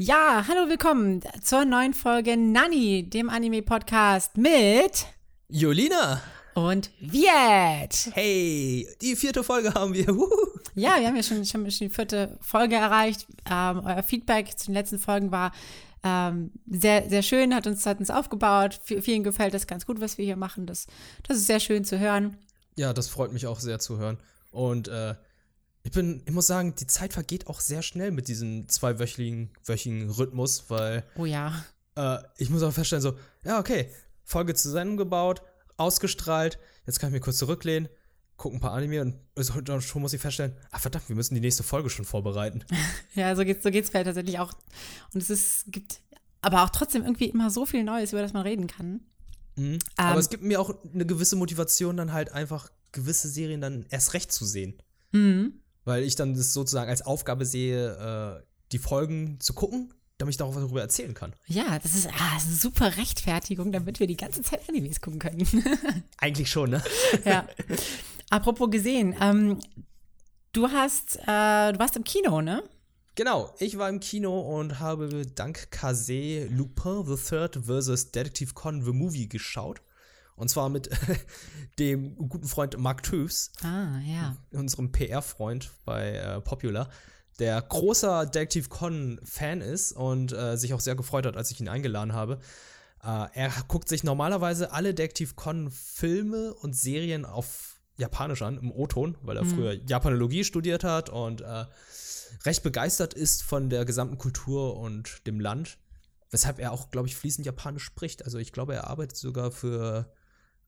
Ja, hallo, willkommen zur neuen Folge Nani, dem Anime-Podcast mit Jolina. und Viet. Hey, die vierte Folge haben wir. Wuhu. Ja, wir haben ja schon, schon die vierte Folge erreicht. Ähm, euer Feedback zu den letzten Folgen war ähm, sehr, sehr schön, hat uns, hat uns aufgebaut. V vielen gefällt das ganz gut, was wir hier machen. Das, das ist sehr schön zu hören. Ja, das freut mich auch sehr zu hören. Und äh, ich bin, ich muss sagen, die Zeit vergeht auch sehr schnell mit diesem zweiwöchigen wöchigen Rhythmus, weil Oh ja. äh, ich muss auch feststellen, so, ja, okay, Folge zusammengebaut, ausgestrahlt, jetzt kann ich mir kurz zurücklehnen, gucken ein paar Anime und schon muss ich feststellen, ah verdammt, wir müssen die nächste Folge schon vorbereiten. Ja, so geht's, so geht's vielleicht tatsächlich auch. Und es ist, gibt aber auch trotzdem irgendwie immer so viel Neues, über das man reden kann. Mhm. Aber es gibt mir auch eine gewisse Motivation, dann halt einfach gewisse Serien dann erst recht zu sehen. Mhm. Weil ich dann das sozusagen als Aufgabe sehe, äh, die Folgen zu gucken, damit ich darüber erzählen kann. Ja, das ist, ah, eine super Rechtfertigung, damit wir die ganze Zeit Animes gucken können. Eigentlich schon, ne? ja. Apropos gesehen, ähm, du hast, äh, du warst im Kino, ne? Genau, ich war im Kino und habe dank Kase Lupin the Third vs. Detective Con the Movie geschaut. Und zwar mit dem guten Freund Mark Tövs, Ah, ja. unserem PR-Freund bei äh, Popular, der großer Detective Con-Fan ist und äh, sich auch sehr gefreut hat, als ich ihn eingeladen habe. Äh, er guckt sich normalerweise alle Detective Con-Filme und Serien auf Japanisch an, im O-Ton, weil er früher Japanologie studiert hat und äh, recht begeistert ist von der gesamten Kultur und dem Land. Weshalb er auch, glaube ich, fließend Japanisch spricht. Also ich glaube, er arbeitet sogar für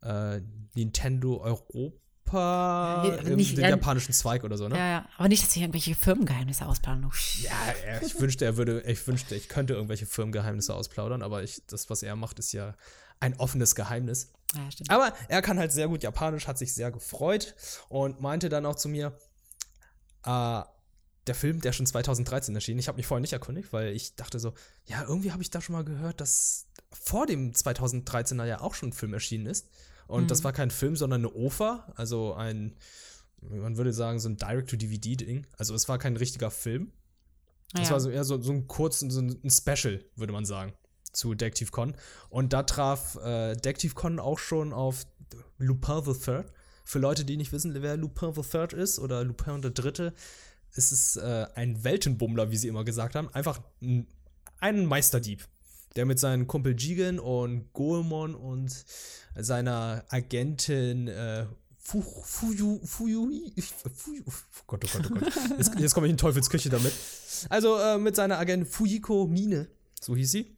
äh, Nintendo Europa Ja, im nicht- den ja, japanischen Zweig oder so, ne? Ja, ja. Aber nicht, dass wir irgendwelche Firmengeheimnisse ausplanen. Oh, Ja, er, ich wünschte, er würde, ich wünschte, ich könnte irgendwelche Firmengeheimnisse ausplaudern, aber ich, das, was er macht, ist ja ein offenes Geheimnis. Ja, stimmt. Aber er kann halt sehr gut Japanisch, hat sich sehr gefreut und meinte dann auch zu mir, äh, der Film, der schon 2013 erschien, ich habe mich vorher nicht erkundigt, weil ich dachte so, ja, irgendwie habe ich da schon mal gehört, dass vor dem 2013er ja auch schon ein Film erschienen ist. Und das war kein Film, sondern eine OFA, also ein, man würde sagen, so ein Direct-to-DVD-Ding. Also es war kein richtiger Film. Das ja. war so eher so, so ein kurzen, so ein Special, würde man sagen, zu Detective Con. Und da traf äh, Detective Con auch schon auf Lupin the Third. Für Leute, die nicht wissen, wer Lupin the Third ist oder Lupin der Dritte, ist es äh, ein Weltenbummler, wie sie immer gesagt haben. Einfach ein, ein Meisterdieb, der mit seinen Kumpel Jigen und Goemon und seiner Agentin äh, Fu, Fuyu, Fuyu, Fuyu, oh Gott, oh Gott, oh Gott. Jetzt, jetzt komme ich in Teufelsküche damit. Also äh, mit seiner Agentin Fujiko Mine, so hieß sie,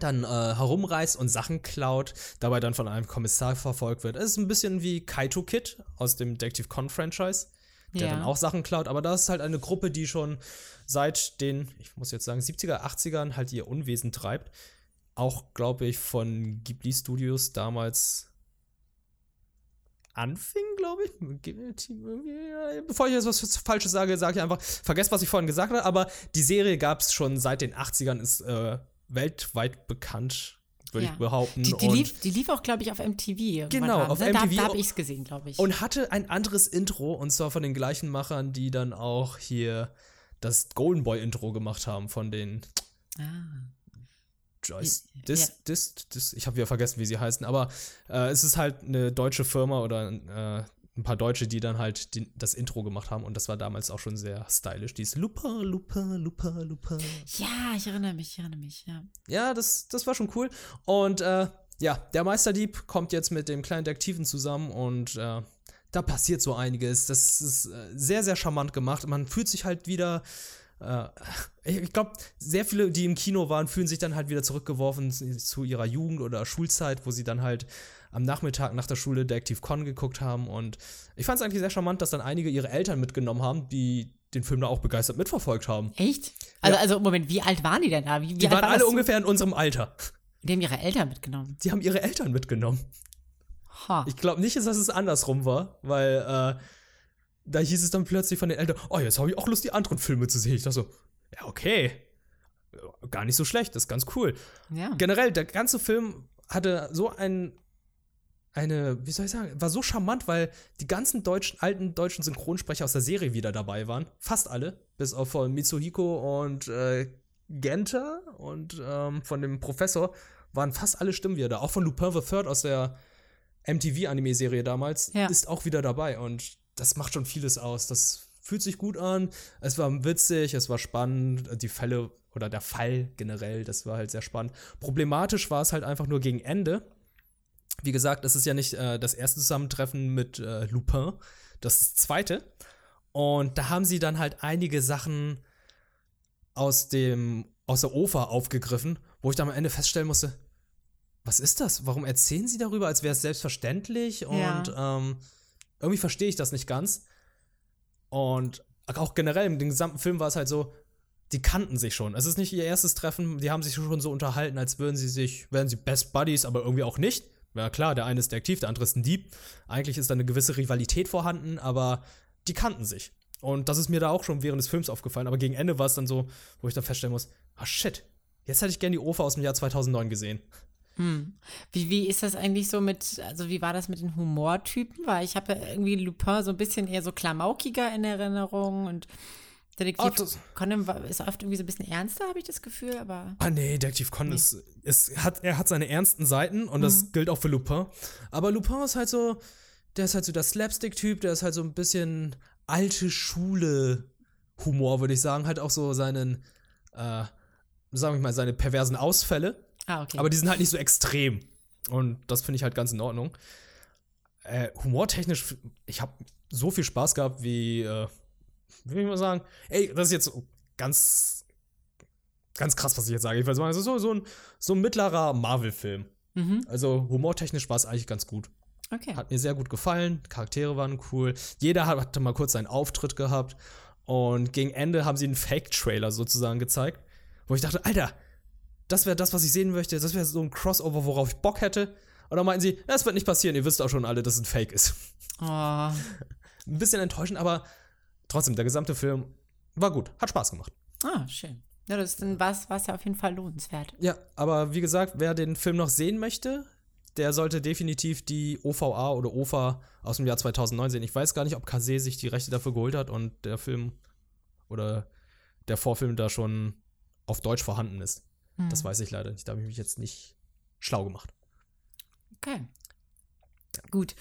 dann äh, herumreist und Sachen klaut, dabei dann von einem Kommissar verfolgt wird. Es ist ein bisschen wie Kaito Kid aus dem Detective Con Franchise, der Ja. dann auch Sachen klaut, aber das ist halt eine Gruppe, die schon seit den, ich muss jetzt sagen, 70er, 80ern halt ihr Unwesen treibt. Auch, glaube ich, von Ghibli Studios damals anfing, glaube ich. Bevor ich jetzt was Falsches sage, sage ich einfach, vergesst, was ich vorhin gesagt habe, aber die Serie gab es schon seit den 80ern, ist äh, weltweit bekannt, würde Ja. ich behaupten. Die, die, und, lief, die lief auch, glaube ich, auf MTV. Genau, auf ne? Da, MTV da habe ich es gesehen, glaube ich. und hatte ein anderes Intro, und zwar von den gleichen Machern, die dann auch hier das Golden Boy Intro gemacht haben, von den ah. Joyce. Ja. Dis, dis, dis, ich habe wieder vergessen, wie sie heißen, aber äh, es ist halt eine deutsche Firma oder äh, ein paar Deutsche, die dann halt die, das Intro gemacht haben und das war damals auch schon sehr stylisch. Dieses Lupin, Lupin, Lupin, Lupin. Ja, ich erinnere mich, ich erinnere mich, ja. Ja, das, das war schon cool. Und äh, ja, der Meisterdieb kommt jetzt mit dem kleinen Detektiven zusammen und äh, da passiert so einiges. Das ist äh, sehr, sehr charmant gemacht. Man fühlt sich halt wieder. Äh, ich glaube, sehr viele, die im Kino waren, fühlen sich dann halt wieder zurückgeworfen zu ihrer Jugend oder Schulzeit, wo sie dann halt am Nachmittag nach der Schule Detective Con geguckt haben. Und ich fand es eigentlich sehr charmant, dass dann einige ihre Eltern mitgenommen haben, die den Film da auch begeistert mitverfolgt haben. Echt? Also, Ja. also Moment, wie alt waren die denn da? Wie, wie Die waren war alle ungefähr in unserem Alter. Die haben ihre Eltern mitgenommen. Die haben ihre Eltern mitgenommen. Ha. Ich glaube nicht, dass es andersrum war, weil äh, da hieß es dann plötzlich von den Eltern, oh, jetzt habe ich auch Lust, die anderen Filme zu sehen. Ich dachte so, ja, okay. Gar nicht so schlecht, das ist ganz cool. ja. Generell, der ganze Film hatte so ein, eine, wie soll ich sagen, war so charmant, weil die ganzen deutschen, alten deutschen Synchronsprecher aus der Serie wieder dabei waren. Fast alle, bis auf von Mitsuhiko und äh, Genter und ähm, von dem Professor waren fast alle Stimmen wieder da. Auch von Lupin the Third aus der MTV-Anime-Serie damals Ja. ist auch wieder dabei. Und das macht schon vieles aus. Das fühlt sich gut an. Es war witzig, es war spannend. Die Fälle oder der Fall generell, das war halt sehr spannend. Problematisch war es halt einfach nur gegen Ende. Wie gesagt, das ist ja nicht äh, das erste Zusammentreffen mit äh, Lupin, das ist das zweite. Und da haben sie dann halt einige Sachen aus dem aus der OFA aufgegriffen, wo ich dann am Ende feststellen musste, was ist das? Warum erzählen sie darüber, als wäre es selbstverständlich? Und Ja. ähm, irgendwie verstehe ich das nicht ganz. Und auch generell im gesamten Film war es halt so, die kannten sich schon. Es ist nicht ihr erstes Treffen, die haben sich schon so unterhalten, als würden sie sich, wären sie Best Buddies, aber irgendwie auch nicht. Ja klar, der eine ist Detektiv, der andere ist ein Dieb. Eigentlich ist da eine gewisse Rivalität vorhanden, aber die kannten sich. Und das ist mir da auch schon während des Films aufgefallen. Aber gegen Ende war es dann so, wo ich dann feststellen muss, ah shit, jetzt hätte ich gern die OFA aus dem Jahr 2009 gesehen. Wie, wie ist das eigentlich so mit, also wie war das mit den Humortypen? Weil ich habe ja irgendwie Lupin so ein bisschen eher so klamaukiger in Erinnerung und Detektiv das- Conan ist oft irgendwie so ein bisschen ernster, habe ich das Gefühl, aber Ah nee, Detektiv Conan ist, ist, hat, er hat seine ernsten Seiten und das gilt auch für Lupin. Aber Lupin ist halt so, der ist halt so der Slapstick-Typ, der ist halt so ein bisschen alte Schule Humor, würde ich sagen. Halt auch so seinen, äh, sagen wir mal, seine perversen Ausfälle. ah, okay. Aber die sind halt nicht so extrem. Und das finde ich halt ganz in Ordnung. Äh, humortechnisch, ich habe so viel Spaß gehabt wie, äh, wie will ich mal sagen, ey, das ist jetzt ganz, ganz krass, was ich jetzt sage. Ich weiß mal, also so, so ein, so ein mittlerer Marvel-Film. mhm. Also humortechnisch war es eigentlich ganz gut. okay. Hat mir sehr gut gefallen. Charaktere waren cool. Jeder hat- hatte mal kurz seinen Auftritt gehabt. Und gegen Ende haben sie einen Fake-Trailer sozusagen gezeigt, wo ich dachte, Alter, das wäre das, was ich sehen möchte. Das wäre so ein Crossover, worauf ich Bock hätte. Und dann meinten sie, das wird nicht passieren. Ihr wisst auch schon alle, dass es ein Fake ist. Oh, Ein bisschen enttäuschend, aber trotzdem, der gesamte Film war gut. Hat Spaß gemacht. ah, schön. Ja, das ist dann was, was ja auf jeden Fall lohnenswert. Ja, aber wie gesagt, wer den Film noch sehen möchte, der sollte definitiv die OVA oder OFA aus dem Jahr 2009 sehen. Ich weiß gar nicht, ob Kase sich die Rechte dafür geholt hat und der Film oder der Vorfilm da schon auf Deutsch vorhanden ist. Das weiß ich leider nicht. Da habe ich mich jetzt nicht schlau gemacht. Okay. Gut.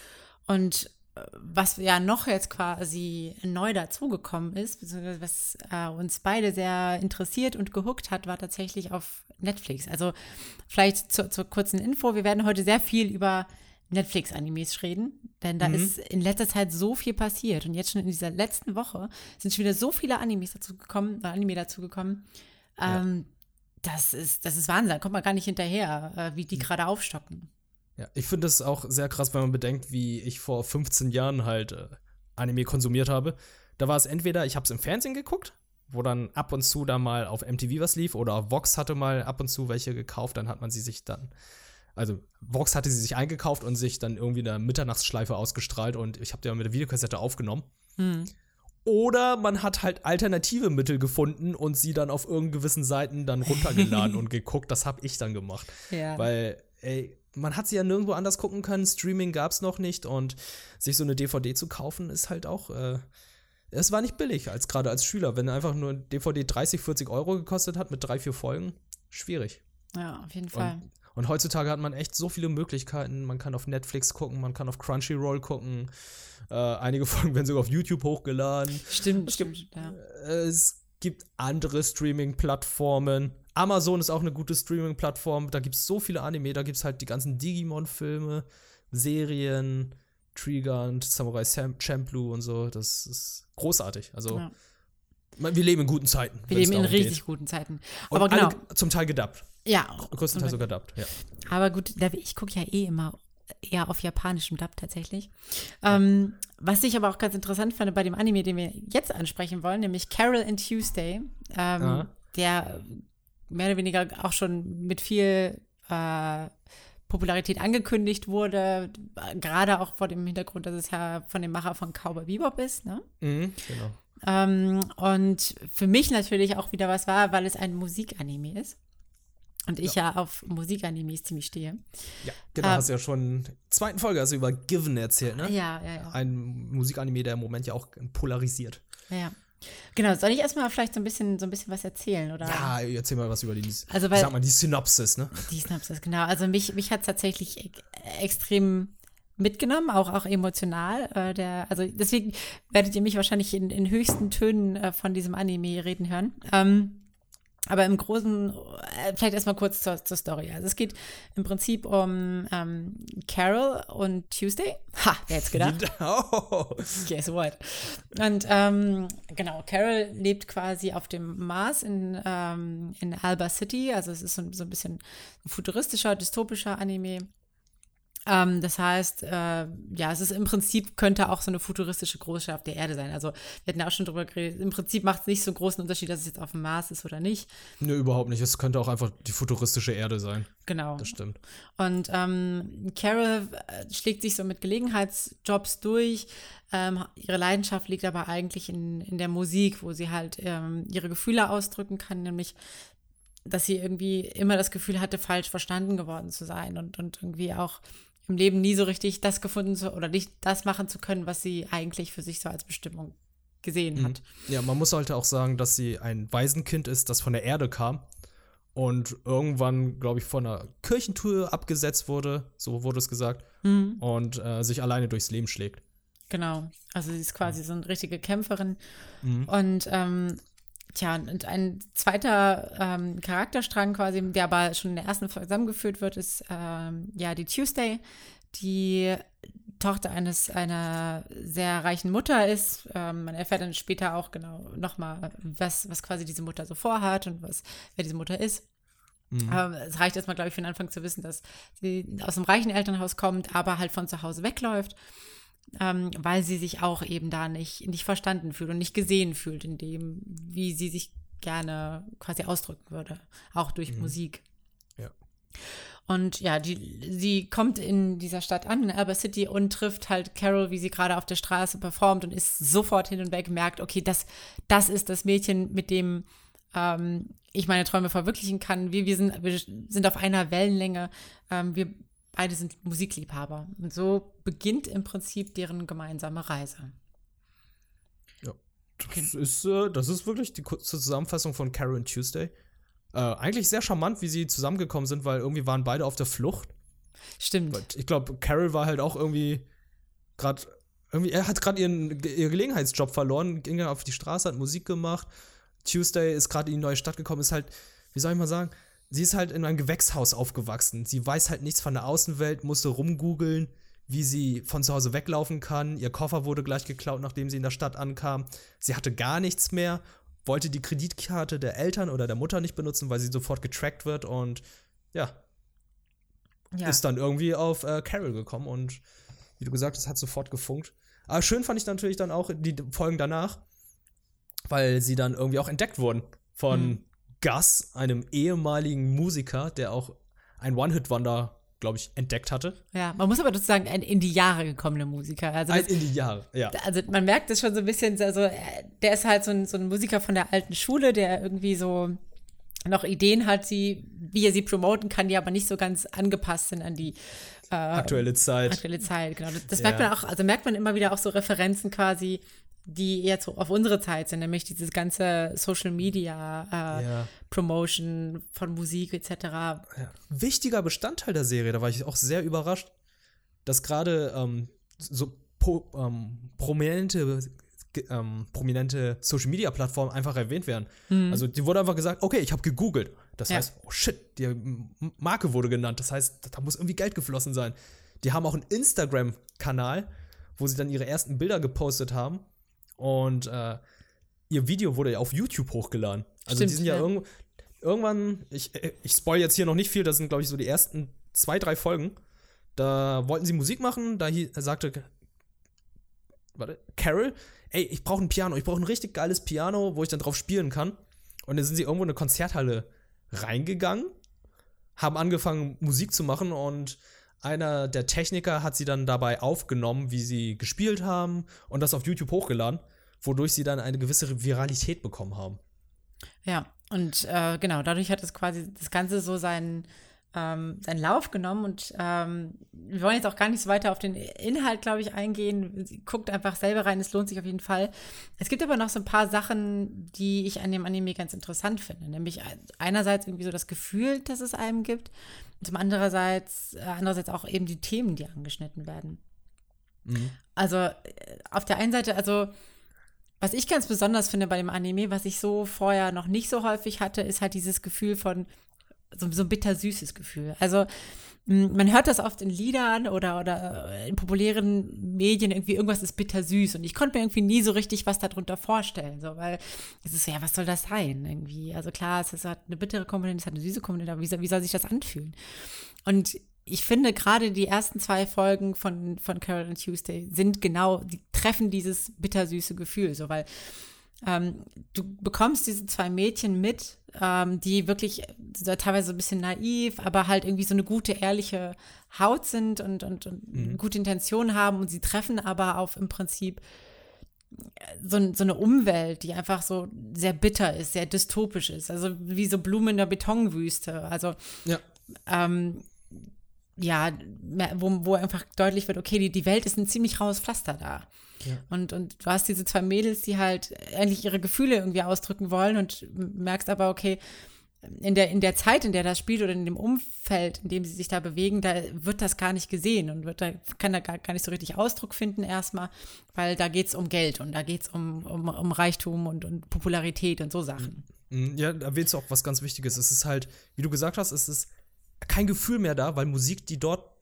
Und was ja noch jetzt quasi neu dazugekommen ist, beziehungsweise was äh, uns beide sehr interessiert und gehuckt hat, war tatsächlich auf Netflix. Also vielleicht zur, zur kurzen Info, wir werden heute sehr viel über Netflix-Animes reden, denn da ist in letzter Zeit so viel passiert und jetzt schon in dieser letzten Woche sind schon wieder so viele Animes dazu gekommen, äh, Anime dazu gekommen. Ähm, das, ist, das ist Wahnsinn, da kommt man gar nicht hinterher, äh, wie die gerade aufstocken. Ja, ich finde es auch sehr krass, wenn man bedenkt, wie ich vor 15 Jahren halt äh, Anime konsumiert habe. Da war es entweder, ich habe es im Fernsehen geguckt, wo dann ab und zu da mal auf MTV was lief, oder Vox hatte mal ab und zu welche gekauft, dann hat man sie sich dann, also Vox hatte sie sich eingekauft und sich dann irgendwie in der Mitternachtsschleife ausgestrahlt und ich habe die dann mit der Videokassette aufgenommen. Oder man hat halt alternative Mittel gefunden und sie dann auf irgendeinen gewissen Seiten dann runtergeladen und geguckt. Das habe ich dann gemacht. Ja. Weil, ey, man hat sie ja nirgendwo anders gucken können. Streaming gab es noch nicht und sich so eine DVD zu kaufen ist halt auch. Äh, es war nicht billig, als gerade als Schüler. Wenn einfach nur eine DVD 30, 40 Euro gekostet hat mit drei, vier Folgen, schwierig. Ja, auf jeden Fall. Und, und heutzutage hat man echt so viele Möglichkeiten. Man kann auf Netflix gucken, man kann auf Crunchyroll gucken. Äh, einige Folgen werden sogar auf YouTube hochgeladen. Stimmt, stimmt. Ja. Es gibt andere Streaming-Plattformen. Amazon ist auch eine gute Streaming-Plattform. Da gibt es so viele Anime. Da gibt es halt die ganzen Digimon-Filme, Serien, Trigun, Samurai Sam Champloo und so. Das ist großartig. Also, Ja. man- wir leben in guten Zeiten. Wir leben in richtig geht. guten Zeiten. Und Aber genau. alle zum Teil gedubbt. Ja. Größtenteils sogar dubbt, ja. Aber gut, ich gucke ja eh immer eher auf japanischem Dub tatsächlich. Ähm, was ich aber auch ganz interessant fand bei dem Anime, den wir jetzt ansprechen wollen, nämlich Carol and Tuesday, ähm, Ja. der mehr oder weniger auch schon mit viel äh, Popularität angekündigt wurde, gerade auch vor dem Hintergrund, dass es ja von dem Macher von Cowboy Bebop ist, ne? Mhm, genau. Ähm, und für mich natürlich auch wieder was war, weil es ein Musikanime ist. Und ich ja, auf Musikanimes ziemlich stehe. Ja, genau, Ähm, hast du ja schon in der zweiten Folge also über Given erzählt, ne? Ja, ja, ja. Ein Musikanime, der im Moment ja auch polarisiert. ja. Genau, soll ich erstmal vielleicht so ein bisschen, so ein bisschen was erzählen, oder? Ja, erzähl mal was über die, also, weil, sag mal, die Synopsis, ne? Die Synopsis, genau. Also mich, mich hat es tatsächlich e extrem mitgenommen, auch, auch emotional. Äh, der, also deswegen werdet ihr mich wahrscheinlich in, in höchsten Tönen äh, von diesem Anime reden hören. Ähm, aber im Großen, äh, vielleicht erstmal kurz zur, zur Story. Also es geht im Prinzip um ähm, Carol und Tuesday. Ha, wer hätte gedacht? oh. Guess what? Und ähm, genau, Carol lebt quasi auf dem Mars in, ähm, in Alba City. Also es ist so, so ein bisschen ein futuristischer, dystopischer Anime. Ähm, das heißt, äh, ja, es ist im Prinzip, könnte auch so eine futuristische Großstadt auf der Erde sein. Also, wir hatten ja auch schon drüber geredet. Im Prinzip macht es nicht so einen großen Unterschied, dass es jetzt auf dem Mars ist oder nicht. Nö, überhaupt nicht. Es könnte auch einfach die futuristische Erde sein. Genau. Das stimmt. Und ähm, Carol äh, schlägt sich so mit Gelegenheitsjobs durch. Ähm, ihre Leidenschaft liegt aber eigentlich in, in der Musik, wo sie halt ähm, ihre Gefühle ausdrücken kann, nämlich dass sie irgendwie immer das Gefühl hatte, falsch verstanden geworden zu sein und, und irgendwie auch im Leben nie so richtig das gefunden zu oder nicht das machen zu können, was sie eigentlich für sich so als Bestimmung gesehen mhm. hat. Ja, man muss halt auch sagen, dass sie ein Waisenkind ist, das von der Erde kam und irgendwann, glaube ich, von einer Kirchentour abgesetzt wurde, so wurde es gesagt, mhm. und äh, sich alleine durchs Leben schlägt. Genau, also sie ist quasi so eine richtige Kämpferin. Mhm. Und ähm, Tja, und ein zweiter ähm, Charakterstrang quasi, der aber schon in der ersten Folge zusammengeführt wird, ist ähm, ja die Tuesday, die Tochter eines einer sehr reichen Mutter ist. Ähm, man erfährt dann später auch genau nochmal, was, was quasi diese Mutter so vorhat und was, wer diese Mutter ist. Mhm. Aber es reicht erstmal, glaube ich, für den Anfang zu wissen, dass sie aus einem reichen Elternhaus kommt, aber halt von zu Hause wegläuft ähm, weil sie sich auch eben da nicht, nicht verstanden fühlt und nicht gesehen fühlt in dem, wie sie sich gerne quasi ausdrücken würde, auch durch mhm. Musik. Ja. Und ja, die, sie kommt in dieser Stadt an, in Alba City, und trifft halt Carol, wie sie gerade auf der Straße performt und ist sofort hin und weg, merkt, okay, das, das ist das Mädchen, mit dem ähm, ich meine Träume verwirklichen kann. Wir, wir, sind, wir sind auf einer Wellenlänge. Ähm, wir Beide sind Musikliebhaber. Und so beginnt im Prinzip deren gemeinsame Reise. Ja. Das, ist, äh, das ist wirklich die kurze Zusammenfassung von Carol und Tuesday. Äh, eigentlich sehr charmant, wie sie zusammengekommen sind, weil irgendwie waren beide auf der Flucht. Stimmt. Ich glaube, Carol war halt auch irgendwie gerade irgendwie, er hat gerade ihren, ihren Gelegenheitsjob verloren, ging auf die Straße, hat Musik gemacht. Tuesday ist gerade in die neue Stadt gekommen, ist halt, wie soll ich mal sagen, sie ist halt in einem Gewächshaus aufgewachsen. Sie weiß halt nichts von der Außenwelt, musste rumgoogeln, wie sie von zu Hause weglaufen kann. Ihr Koffer wurde gleich geklaut, nachdem sie in der Stadt ankam. Sie hatte gar nichts mehr, wollte die Kreditkarte der Eltern oder der Mutter nicht benutzen, weil sie sofort getrackt wird und ja, ja. ist dann irgendwie auf äh, Carol gekommen und wie du gesagt hast, hat sofort gefunkt. Aber schön fand ich natürlich dann auch die Folgen danach, weil sie dann irgendwie auch entdeckt wurden von mhm. Gus, einem ehemaligen Musiker, der auch ein One-Hit-Wonder, glaube ich, entdeckt hatte. Ja, man muss aber dazu sagen, ein in die Jahre gekommener Musiker. Also ein in die Jahre, ja. Also man merkt es schon so ein bisschen, also der ist halt so ein, so ein Musiker von der alten Schule, der irgendwie so noch Ideen hat, sie, wie er sie promoten kann, die aber nicht so ganz angepasst sind an die äh, aktuelle Zeit. Aktuelle Zeit, genau. Das ja. merkt man auch, also merkt man immer wieder auch so Referenzen quasi die jetzt auf unsere Zeit sind, nämlich dieses ganze Social Media äh, ja. Promotion von Musik etc. Ja. Wichtiger Bestandteil der Serie, da war ich auch sehr überrascht, dass gerade ähm, so po, ähm, prominente ähm, prominente Social Media Plattformen einfach erwähnt werden. Mhm. Also die wurde einfach gesagt, okay, ich habe gegoogelt. Das ja. heißt, oh shit, die Marke wurde genannt. Das heißt, da muss irgendwie Geld geflossen sein. Die haben auch einen Instagram-Kanal, wo sie dann ihre ersten Bilder gepostet haben und äh, ihr Video wurde ja auf YouTube hochgeladen. Also Stimmt, die sind ja, ja. Irgend, irgendwann, ich, ich spoil jetzt hier noch nicht viel, das sind, glaube ich, so die ersten zwei, drei Folgen. Da wollten sie Musik machen, da sagte warte, Carol, ey, ich brauche ein Piano, ich brauche ein richtig geiles Piano, wo ich dann drauf spielen kann. Und dann sind sie irgendwo in eine Konzerthalle reingegangen, haben angefangen, Musik zu machen und einer der Techniker hat sie dann dabei aufgenommen, wie sie gespielt haben und das auf YouTube hochgeladen, wodurch sie dann eine gewisse Viralität bekommen haben. Ja, und äh, genau, dadurch hat es quasi das Ganze so seinen, ähm, seinen Lauf genommen und ähm, wir wollen jetzt auch gar nicht so weiter auf den Inhalt, glaube ich, eingehen. Guckt einfach selber rein, es lohnt sich auf jeden Fall. Es gibt aber noch so ein paar Sachen, die ich an dem Anime ganz interessant finde. Nämlich einerseits irgendwie so das Gefühl, dass es einem gibt, und zum andererseits, äh, andererseits auch eben die Themen, die angeschnitten werden. Mhm. Also äh, auf der einen Seite, also was ich ganz besonders finde bei dem Anime, was ich so vorher noch nicht so häufig hatte, ist halt dieses Gefühl von so, so ein bittersüßes Gefühl. Also man hört das oft in Liedern oder, oder äh, in populären Medien irgendwie, irgendwas ist bittersüß. Und ich konnte mir irgendwie nie so richtig was darunter vorstellen. So, weil es ist so, ja, was soll das sein? Irgendwie. Also klar, es hat eine bittere Komponente, es hat eine süße Komponente, aber wie soll, wie soll sich das anfühlen? Und ich finde gerade die ersten zwei Folgen von, von Carol and Tuesday sind genau, die treffen dieses bittersüße Gefühl, so weil ähm, du bekommst diese zwei Mädchen mit, ähm, die wirklich so teilweise ein bisschen naiv, aber halt irgendwie so eine gute, ehrliche Haut sind und, und, und mhm. gute Intentionen haben und sie treffen aber auf im Prinzip so, so, eine Umwelt, die einfach so sehr bitter ist, sehr dystopisch ist. Also wie so Blumen in der Betonwüste. Also ja. Ähm, ja, wo, wo einfach deutlich wird, okay, die, die Welt ist ein ziemlich raues Pflaster da. Ja. Und, und du hast diese zwei Mädels, die halt endlich ihre Gefühle irgendwie ausdrücken wollen und merkst aber, okay, in der, in der Zeit, in der das spielt oder in dem Umfeld, in dem sie sich da bewegen, da wird das gar nicht gesehen und wird da, kann da gar, gar nicht so richtig Ausdruck finden erstmal, weil da geht es um Geld und da geht es um, um, um Reichtum und, und Popularität und so Sachen. Mhm. Ja, da erwähnst du auch was ganz Wichtiges. Es ist halt, wie du gesagt hast, es ist kein Gefühl mehr da, weil Musik, die dort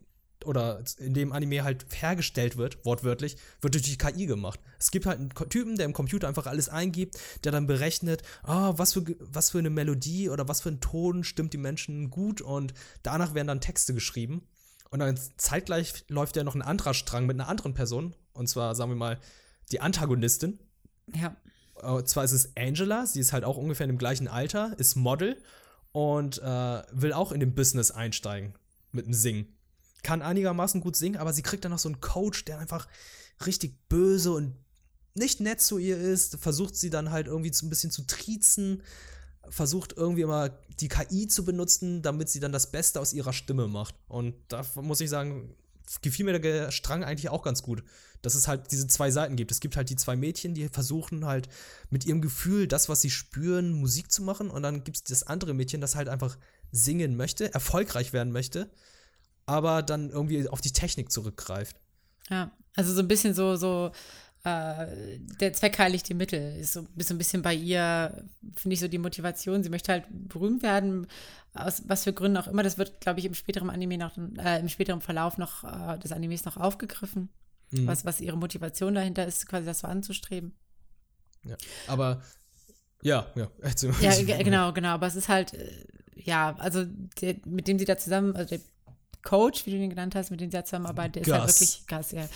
oder in dem Anime halt hergestellt wird, wortwörtlich, wird durch die KI gemacht. Es gibt halt einen Typen, der im Computer einfach alles eingibt, der dann berechnet, oh, was, für, was für eine Melodie oder was für ein Ton stimmt die Menschen gut und danach werden dann Texte geschrieben. Und dann zeitgleich läuft ja noch ein anderer Strang mit einer anderen Person, und zwar, sagen wir mal, die Antagonistin. Ja. Und äh, zwar ist es Angela, sie ist halt auch ungefähr in dem gleichen Alter, ist Model und äh, will auch in den Business einsteigen mit dem Singen kann einigermaßen gut singen, aber sie kriegt dann noch so einen Coach, der einfach richtig böse und nicht nett zu ihr ist, versucht sie dann halt irgendwie so ein bisschen zu triezen, versucht irgendwie immer die KI zu benutzen, damit sie dann das Beste aus ihrer Stimme macht. Und da muss ich sagen, gefiel mir der Strang eigentlich auch ganz gut, dass es halt diese zwei Seiten gibt. Es gibt halt die zwei Mädchen, die versuchen halt mit ihrem Gefühl, das, was sie spüren, Musik zu machen. Und dann gibt es das andere Mädchen, das halt einfach singen möchte, erfolgreich werden möchte aber dann irgendwie auf die Technik zurückgreift. Ja, also so ein bisschen so, so äh, der Zweck heiligt die Mittel. Ist so, ist so ein bisschen bei ihr, finde ich, so die Motivation. Sie möchte halt berühmt werden, aus was für Gründen auch immer. Das wird, glaube ich, im späteren Anime noch, äh, im späteren Verlauf noch äh, des Animes noch aufgegriffen. Mhm. Was, was ihre Motivation dahinter ist, quasi das so anzustreben. Ja, aber ja, ja. ja, genau, genau. Aber es ist halt, äh, ja, also der, mit dem sie da zusammen, also der Coach, wie du ihn genannt hast, mit dem sie zusammenarbeitet, ist halt wirklich Gas, ja.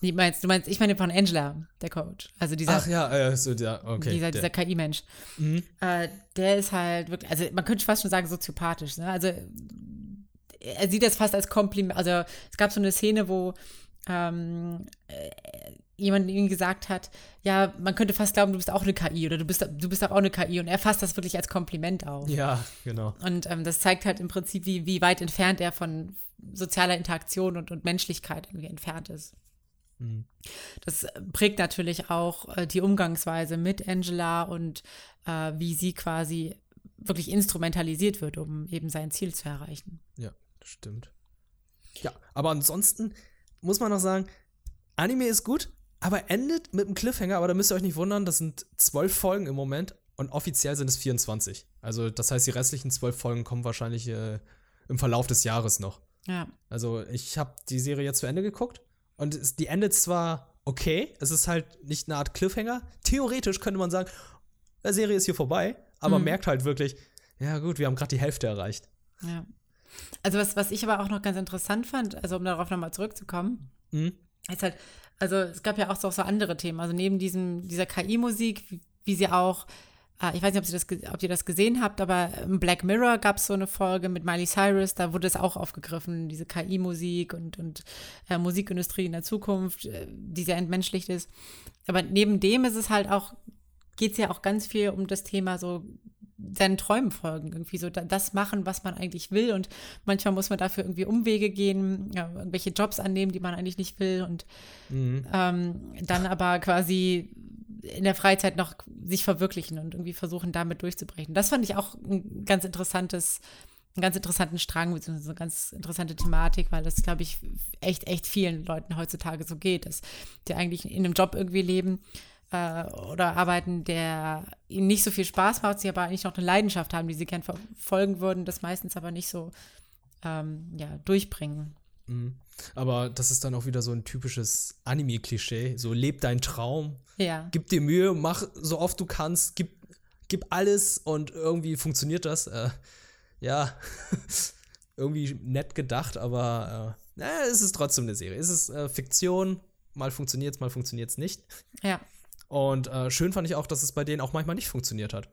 Nee, meinst, du meinst, ich meine von Angela, der Coach. Also dieser, Ach ja, äh, so, ja, okay. Dieser, dieser KI-Mensch. Mhm. Äh, der ist halt wirklich, also man könnte fast schon sagen, soziopathisch. Ne? Also er sieht das fast als Kompliment. Also es gab so eine Szene, wo ähm, äh, jemand ihm gesagt hat, ja, man könnte fast glauben, du bist auch eine KI oder du bist, du bist auch eine KI und er fasst das wirklich als Kompliment auf. Ja, genau. Und ähm, das zeigt halt im Prinzip, wie, wie weit entfernt er von sozialer Interaktion und, und Menschlichkeit irgendwie entfernt ist. Mhm. Das prägt natürlich auch äh, die Umgangsweise mit Angela und äh, wie sie quasi wirklich instrumentalisiert wird, um eben sein Ziel zu erreichen. Ja, das stimmt. Ja, aber ansonsten muss man noch sagen, Anime ist gut, aber endet mit einem Cliffhanger, aber da müsst ihr euch nicht wundern, das sind zwölf Folgen im Moment und offiziell sind es 24. Also das heißt, die restlichen zwölf Folgen kommen wahrscheinlich äh, im Verlauf des Jahres noch. Ja. Also ich habe die Serie jetzt zu Ende geguckt und es, die endet zwar okay, es ist halt nicht eine Art Cliffhanger. Theoretisch könnte man sagen, die Serie ist hier vorbei, aber mhm. merkt halt wirklich, ja gut, wir haben gerade die Hälfte erreicht. Ja. Also was, was ich aber auch noch ganz interessant fand, also um darauf nochmal zurückzukommen, mhm. ist halt, also es gab ja auch so, so andere Themen. Also neben diesem, dieser KI-Musik, wie, wie, sie auch, äh, ich weiß nicht, ob, sie das, ob ihr das gesehen habt, aber im Black Mirror gab es so eine Folge mit Miley Cyrus, da wurde es auch aufgegriffen, diese KI-Musik und, und äh, Musikindustrie in der Zukunft, äh, die sehr entmenschlicht ist. Aber neben dem ist es halt auch, geht es ja auch ganz viel um das Thema so seinen Träumen folgen, irgendwie so das machen, was man eigentlich will. Und manchmal muss man dafür irgendwie Umwege gehen, ja, irgendwelche Jobs annehmen, die man eigentlich nicht will. Und mhm. ähm, dann aber quasi in der Freizeit noch sich verwirklichen und irgendwie versuchen, damit durchzubrechen. Das fand ich auch ein ganz interessantes, einen ganz interessanten Strang, beziehungsweise eine ganz interessante Thematik, weil das, glaube ich, echt, echt vielen Leuten heutzutage so geht, dass die eigentlich in einem Job irgendwie leben äh, oder arbeiten, der ihnen nicht so viel Spaß macht, sie aber eigentlich noch eine Leidenschaft haben, die sie gern verfolgen würden, das meistens aber nicht so ähm, ja, durchbringen. Mhm. Aber das ist dann auch wieder so ein typisches Anime-Klischee. So, leb deinen Traum. Ja. Gib dir Mühe, mach so oft du kannst, gib, gib alles und irgendwie funktioniert das. Äh, ja, irgendwie nett gedacht, aber äh, na, es ist trotzdem eine Serie. Es ist äh, Fiktion, mal funktioniert es, mal funktioniert es nicht. Ja. Und äh, schön fand ich auch, dass es bei denen auch manchmal nicht funktioniert hat.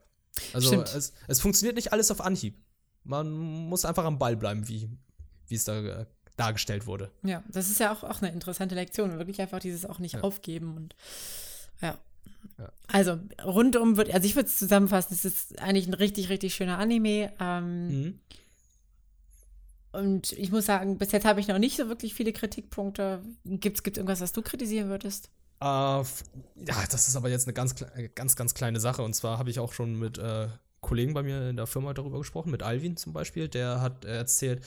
Also es, es, funktioniert nicht alles auf Anhieb. Man muss einfach am Ball bleiben, wie, wie es da äh, dargestellt wurde. Ja, das ist ja auch, auch eine interessante Lektion. Wirklich einfach dieses auch nicht ja. aufgeben und ja. ja. Also rundum wird, also ich würde es zusammenfassen, es ist eigentlich ein richtig, richtig schöner Anime. Ähm, mhm. Und ich muss sagen, bis jetzt habe ich noch nicht so wirklich viele Kritikpunkte. Gibt es irgendwas, was du kritisieren würdest? Äh, ja, das ist aber jetzt eine ganz, ganz, ganz kleine Sache. Und zwar habe ich auch schon mit äh, Kollegen bei mir in der Firma darüber gesprochen, mit Alvin zum Beispiel. Der hat erzählt,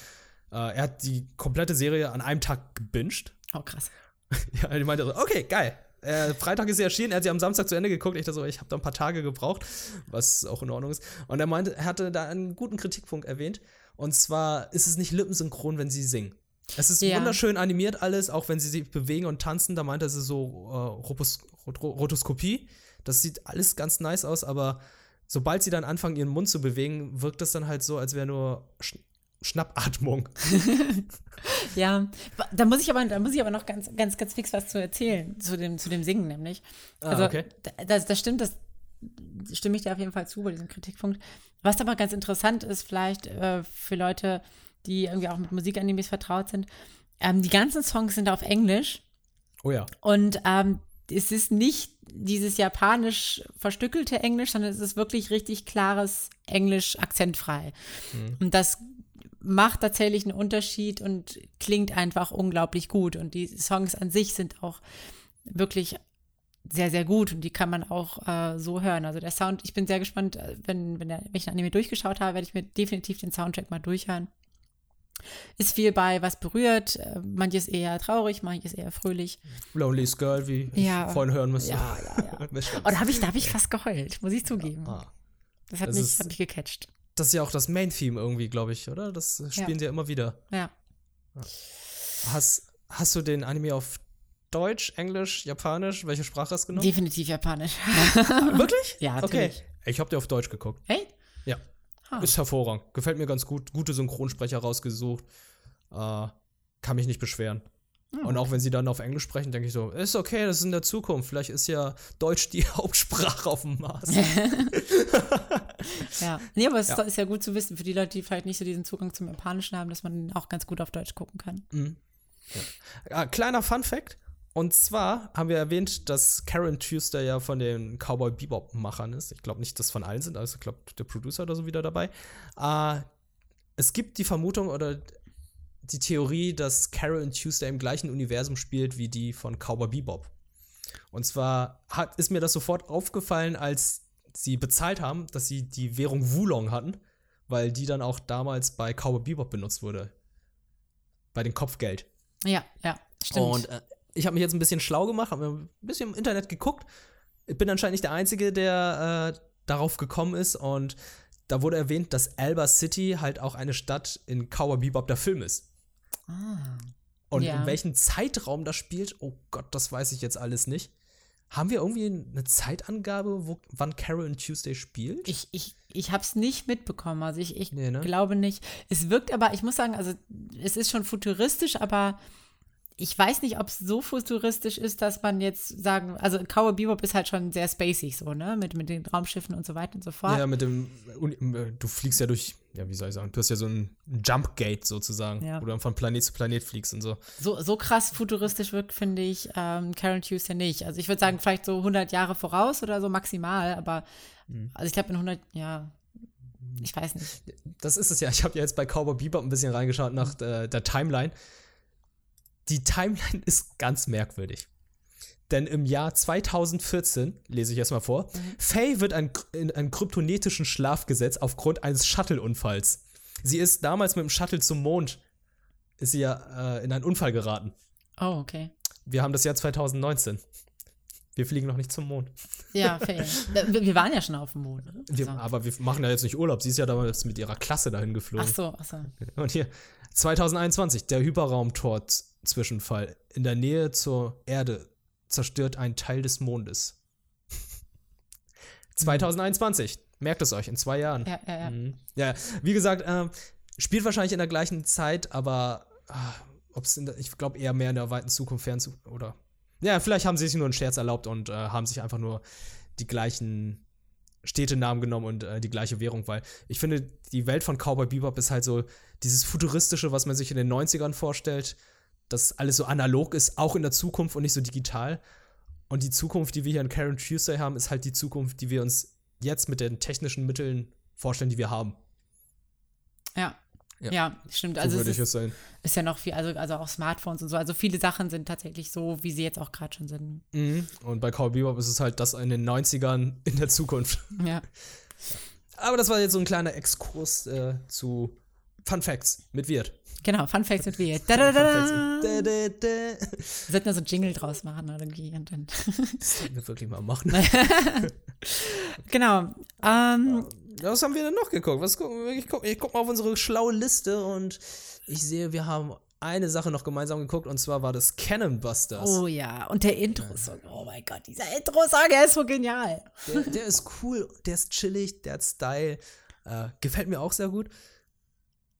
äh, er hat die komplette Serie an einem Tag gebinged. Oh, krass. ja, ich meinte so, okay, geil. Äh, Freitag ist sie erschienen, er hat sie am Samstag zu Ende geguckt. Ich dachte so, ich habe da ein paar Tage gebraucht, was auch in Ordnung ist. Und er meinte, er hatte da einen guten Kritikpunkt erwähnt. Und zwar ist es nicht lippensynchron, wenn sie singen. Es ist ja. wunderschön animiert alles, auch wenn sie sich bewegen und tanzen. Da meinte er so äh, Rotos Rotoskopie. Das sieht alles ganz nice aus, aber sobald sie dann anfangen, ihren Mund zu bewegen, wirkt das dann halt so, als wäre nur Schnappatmung. ja, da muss ich aber, da muss ich aber noch ganz, ganz, ganz fix was zu erzählen, zu dem, zu dem Singen nämlich. Ah, also, okay. das, das stimmt, das stimme ich dir auf jeden Fall zu bei diesem Kritikpunkt. Was aber ganz interessant ist, vielleicht äh, für Leute, die irgendwie auch mit Musikanimes vertraut sind, ähm, die ganzen Songs sind auf Englisch. Oh ja. Und ähm, es ist nicht dieses japanisch verstückelte Englisch, sondern es ist wirklich richtig klares Englisch akzentfrei. Mhm. Und das macht tatsächlich einen Unterschied und klingt einfach unglaublich gut. Und die Songs an sich sind auch wirklich sehr, sehr gut und die kann man auch äh, so hören. Also der Sound, ich bin sehr gespannt, äh, wenn, wenn, der, wenn ich ein Anime durchgeschaut habe, werde ich mir definitiv den Soundtrack mal durchhören. Ist viel bei, was berührt, äh, manches eher traurig, manches eher fröhlich. Lonely's Girl, wie ja, ich vorhin hören müsste. Ja, ja, ja. Und oh, da habe ich, hab ich fast geheult, muss ich zugeben. Ah. Das hat, das mich, ist, hat mich gecatcht. Das ist ja auch das Main-Theme irgendwie, glaube ich, oder? Das spielen sie ja immer wieder. Ja. Hast, hast du den Anime auf Deutsch, Englisch, Japanisch? Welche Sprache hast du genommen? Definitiv Japanisch. Wirklich? Ja, natürlich. Okay. Ich habe dir auf Deutsch geguckt. Hey? Ah. Ist hervorragend. Gefällt mir ganz gut. Gute Synchronsprecher rausgesucht. Äh, kann mich nicht beschweren. Mhm. Und auch wenn sie dann auf Englisch sprechen, denke ich so, ist okay, das ist in der Zukunft. Vielleicht ist ja Deutsch die Hauptsprache auf dem Mars. ja, nee, aber es ja. ist ja gut zu wissen für die Leute, die vielleicht nicht so diesen Zugang zum Japanischen haben, dass man auch ganz gut auf Deutsch gucken kann. Mhm. Ja. kleiner Fun Fact. Und zwar haben wir erwähnt, dass Karen Tuesday ja von den Cowboy Bebop-Machern ist. Ich glaube nicht, dass von allen sind, also ich glaube, der Producer oder so wieder dabei. Äh, es gibt die Vermutung oder die Theorie, dass Carol und Tuesday im gleichen Universum spielt wie die von Cowboy Bebop. Und zwar hat, ist mir das sofort aufgefallen, als sie bezahlt haben, dass sie die Währung Wulong hatten, weil die dann auch damals bei Cowboy Bebop benutzt wurde. Bei dem Kopfgeld. Ja, ja, stimmt. Und äh, ich habe mich jetzt ein bisschen schlau gemacht, habe mir ein bisschen im Internet geguckt. Ich bin anscheinend nicht der Einzige, der äh, darauf gekommen ist und da wurde erwähnt, dass Alba City halt auch eine Stadt in Cowboy Bebop der Film ist. Ah. Und ja. in welchem Zeitraum das spielt, oh Gott, das weiß ich jetzt alles nicht. Haben wir irgendwie eine Zeitangabe, wo, wann Carol and Tuesday spielt? Ich, ich, ich habe es nicht mitbekommen. Also ich, ich nee, ne? glaube nicht. Es wirkt aber, ich muss sagen, also es ist schon futuristisch, aber ich weiß nicht, ob es so futuristisch ist, dass man jetzt sagen, also Cowboy Bebop ist halt schon sehr spacig so, ne, mit, mit den Raumschiffen und so weiter und so fort. Ja, mit dem, du fliegst ja durch, ja, wie soll ich sagen, du hast ja so ein Jump Gate sozusagen, ja. wo du dann von Planet zu Planet fliegst und so. So, so krass futuristisch wirkt, finde ich, ähm, Karen Hughes ja nicht. Also ich würde sagen, vielleicht so 100 Jahre voraus oder so maximal, aber, mhm. also ich glaube in 100, ja, ich weiß nicht. Das ist es ja. Ich habe ja jetzt bei Cowboy Bebop ein bisschen reingeschaut nach der, der Timeline. Die Timeline ist ganz merkwürdig. Denn im Jahr 2014, lese ich erstmal vor, mhm. Faye wird an, in einen kryptonetischen Schlaf gesetzt aufgrund eines Shuttle-Unfalls. Sie ist damals mit dem Shuttle zum Mond, ist sie ja äh, in einen Unfall geraten. Oh, okay. Wir haben das Jahr 2019. Wir fliegen noch nicht zum Mond. Ja, Faye. wir waren ja schon auf dem Mond. Wir, also. Aber wir machen ja jetzt nicht Urlaub. Sie ist ja damals mit ihrer Klasse dahin geflogen. Ach so, ach so. Und hier, 2021, der Hyperraumtor-Zwischenfall in der Nähe zur Erde zerstört einen Teil des Mondes. 2021. Merkt es euch, in zwei Jahren. Ja, ja, ja. Mhm. Ja, wie gesagt, äh, spielt wahrscheinlich in der gleichen Zeit, aber äh, es ich glaube eher mehr in der weiten Zukunft fern zu, oder ja, vielleicht haben sie sich nur einen Scherz erlaubt und äh, haben sich einfach nur die gleichen Städtenamen genommen und äh, die gleiche Währung, weil ich finde, die Welt von Cowboy Bebop ist halt so dieses futuristische, was man sich in den 90ern vorstellt dass alles so analog ist, auch in der Zukunft und nicht so digital. Und die Zukunft, die wir hier in Karen Tuesday haben, ist halt die Zukunft, die wir uns jetzt mit den technischen Mitteln vorstellen, die wir haben. Ja. Ja, ja stimmt. So also es sein. Ist ja noch viel, also, also auch Smartphones und so. Also viele Sachen sind tatsächlich so, wie sie jetzt auch gerade schon sind. Mhm. Und bei Cowboy Bebop ist es halt das in den 90ern in der Zukunft. Ja. Aber das war jetzt so ein kleiner Exkurs äh, zu Fun Facts mit Wirt. Genau, Fun Facts mit Wirt. Da, da, da, da. Wir sollten da so ein Jingle draus machen irgendwie. Und dann das sollten wir wirklich mal machen. genau. Ähm, Was haben wir denn noch geguckt? Was gucken wir? Ich gucke guck mal auf unsere schlaue Liste und ich sehe, wir haben eine Sache noch gemeinsam geguckt und zwar war das Cannon Busters. Oh ja, und der Intro-Song. Oh mein Gott, dieser Intro-Song, der ist so genial. Der, der, ist cool, der ist chillig, der hat Style. Äh, gefällt mir auch sehr gut.